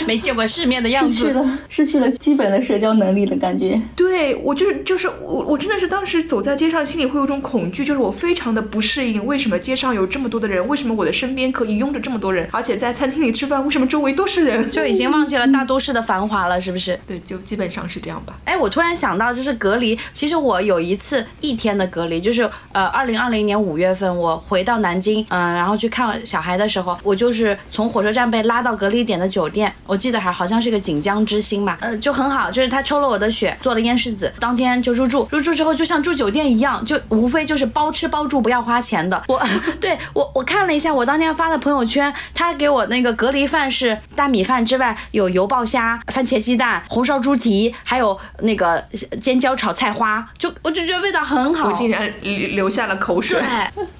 没见过世面的样子，失去了失去了基本的。社交能力的感觉，对我就是就是我我真的是当时走在街上，心里会有种恐惧，就是我非常的不适应，为什么街上有这么多的人？为什么我的身边可以拥着这么多人？而且在餐厅里吃饭，为什么周围都是人？就已经忘记了大都市的繁华了，是不是？对，就基本上是这样吧。哎，我突然想到，就是隔离，其实我有一次一天的隔离，就是呃，二零二零年五月份我回到南京，嗯，然后去看小孩的时候，我就是从火车站被拉到隔离点的酒店，我记得还好像是个锦江之星吧，呃，就很好，就是他抽了我的血。做了咽拭子，当天就入住。入住之后就像住酒店一样，就无非就是包吃包住，不要花钱的。我对我我看了一下，我当天发的朋友圈，他给我那个隔离饭是大米饭之外，有油爆虾、番茄鸡蛋、红烧猪蹄，还有那个尖椒炒菜花，就我就觉得味道很好。我竟然流下了口水，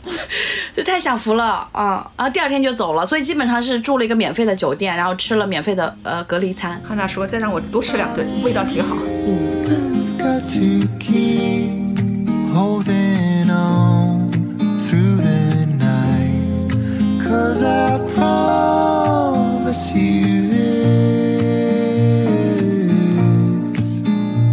就太享福了啊！然后第二天就走了，所以基本上是住了一个免费的酒店，然后吃了免费的呃隔离餐。汉娜说再让我多吃两顿，味道挺好。this.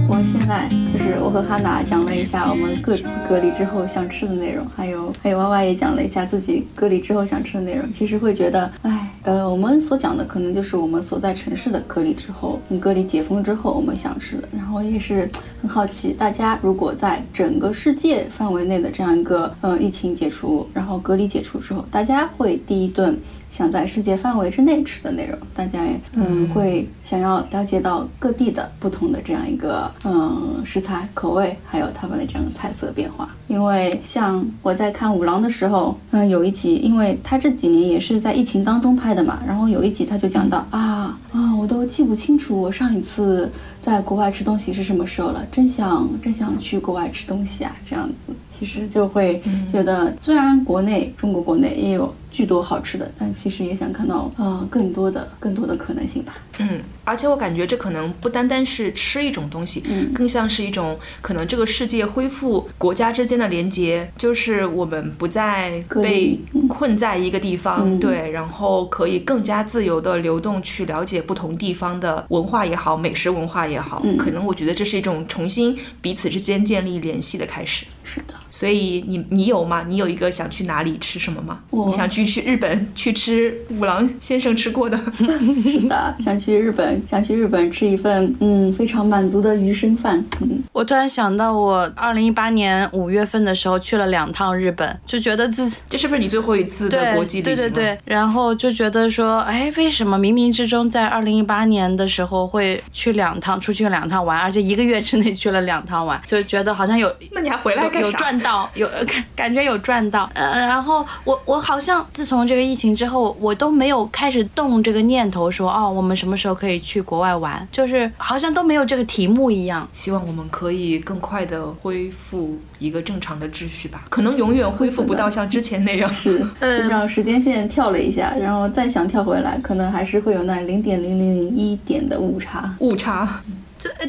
我现在就是我和哈娜讲了一下我们各隔离之后想吃的内容，还有还有 Y Y 也讲了一下自己隔离之后想吃的内容。其实会觉得，哎。呃，我们所讲的可能就是我们所在城市的隔离之后，隔离解封之后我们想吃的。然后也是很好奇，大家如果在整个世界范围内的这样一个呃疫情解除，然后隔离解除之后，大家会第一顿。想在世界范围之内吃的内容，大家也嗯会想要了解到各地的不同的这样一个嗯食材口味，还有他们的这样的菜色变化。因为像我在看五郎的时候，嗯有一集，因为他这几年也是在疫情当中拍的嘛，然后有一集他就讲到啊啊，我都记不清楚我上一次在国外吃东西是什么时候了，真想真想去国外吃东西啊，这样子。其实就会觉得，虽然国内中国国内也有巨多好吃的，但其实也想看到呃更多的更多的可能性吧。嗯，而且我感觉这可能不单单是吃一种东西，嗯，更像是一种可能这个世界恢复国家之间的连接，就是我们不再被困在一个地方，对，然后可以更加自由的流动去了解不同地方的文化也好，美食文化也好，嗯可能我觉得这是一种重新彼此之间建立联系的开始。是的。所以你你有吗？你有一个想去哪里吃什么吗？我你想去去日本去吃五郎先生吃过的？是的，想去日本，想去日本吃一份嗯非常满足的鱼生饭。嗯，我突然想到，我二零一八年五月份的时候去了两趟日本，就觉得自己这是不是你最后一次的对国际旅行、啊？对对对，然后就觉得说，哎，为什么冥冥之中在二零一八年的时候会去两趟，出去两趟玩，而且一个月之内去了两趟玩，就觉得好像有那你还回来干啥？赚到，有感 感觉有赚到。呃，然后我我好像自从这个疫情之后，我都没有开始动这个念头说，哦，我们什么时候可以去国外玩，就是好像都没有这个题目一样。希望我们可以更快的恢复一个正常的秩序吧。可能永远恢复不到像之前那样。是，呃就像时间线跳了一下，然后再想跳回来，可能还是会有那零点零零零一点的误差。误差，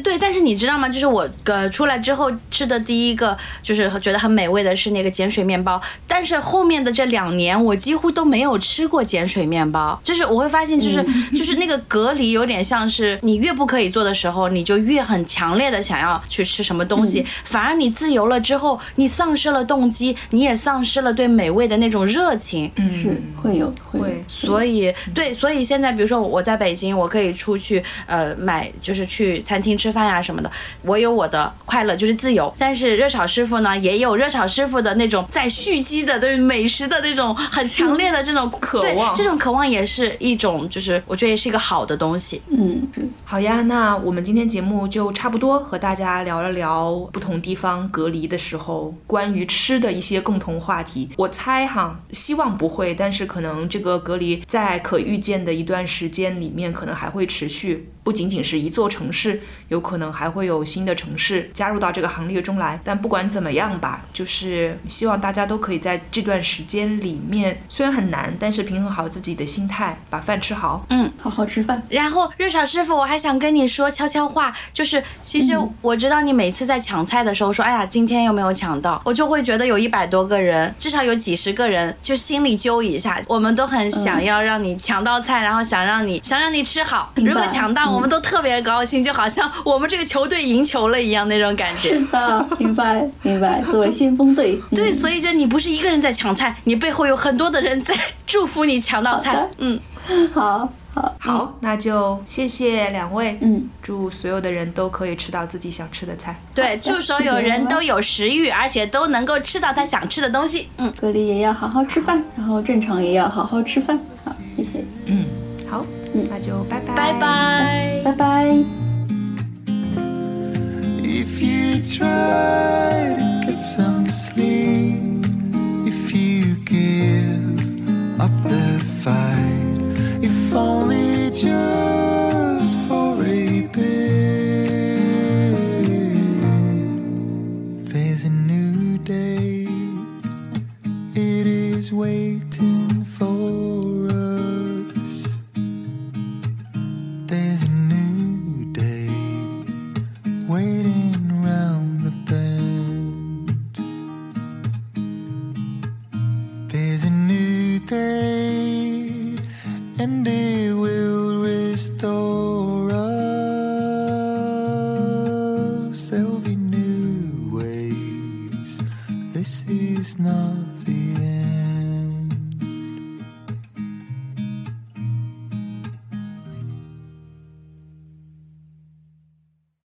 对，但是你知道吗？就是我呃出来之后吃的第一个，就是觉得很美味的是那个碱水面包。但是后面的这两年，我几乎都没有吃过碱水面包。就是我会发现，就是、就是那个隔离有点像是你越不可以做的时候，你就越很强烈的想要去吃什么东西。反而你自由了之后，你丧失了动机，你也丧失了对美味的那种热情。嗯，是会有会有会所以，对，所以现在比如说我在北京，我可以出去呃买，就是去餐厅吃饭呀、什么的，我有我的快乐，就是自由。但是热炒师傅呢，也有热炒师傅的那种在蓄积的对美食的那种很强烈的这种渴望这种渴望也是一种，就是我觉得也是一个好的东西。嗯好呀，那我们今天节目就差不多和大家聊了聊不同地方隔离的时候关于吃的一些共同话题。我猜哈，希望不会，但是可能这个隔离在可预见的一段时间里面，可能还会持续。不仅仅是一座城市，有可能还会有新的城市加入到这个行列中来。但不管怎么样吧，就是希望大家都可以在这段时间里面，虽然很难，但是平衡好自己的心态，把饭吃好。嗯好好吃饭。然后热炒师傅，我还想跟你说悄悄话，就是其实我知道你每次在抢菜的时候说，哎呀，今天又没有抢到，我就会觉得有一百多个人，至少有几十个人，就心里揪一下。我们都很想要让你抢到菜，然后想让你想让你吃好。如果抢到，我们都特别高兴，就好像我们这个球队赢球了一样那种感觉是。的，明白明白。作为先锋队，对，嗯所以这你不是一个人在抢菜，你背后有很多的人在 祝福你抢到菜。嗯，好好好，那就谢谢两位。嗯，祝所有的人都可以吃到自己想吃的菜。对，祝所有人都有食欲，而且都能够吃到他想吃的东西。嗯。隔离也要好好吃饭，然后正常也要好好吃饭。好，谢谢，嗯，好，嗯那就拜拜，拜。拜。拜拜。If you try to get some sleep, if you give up the fight, if only just for a bit, there's a new day. It is waiting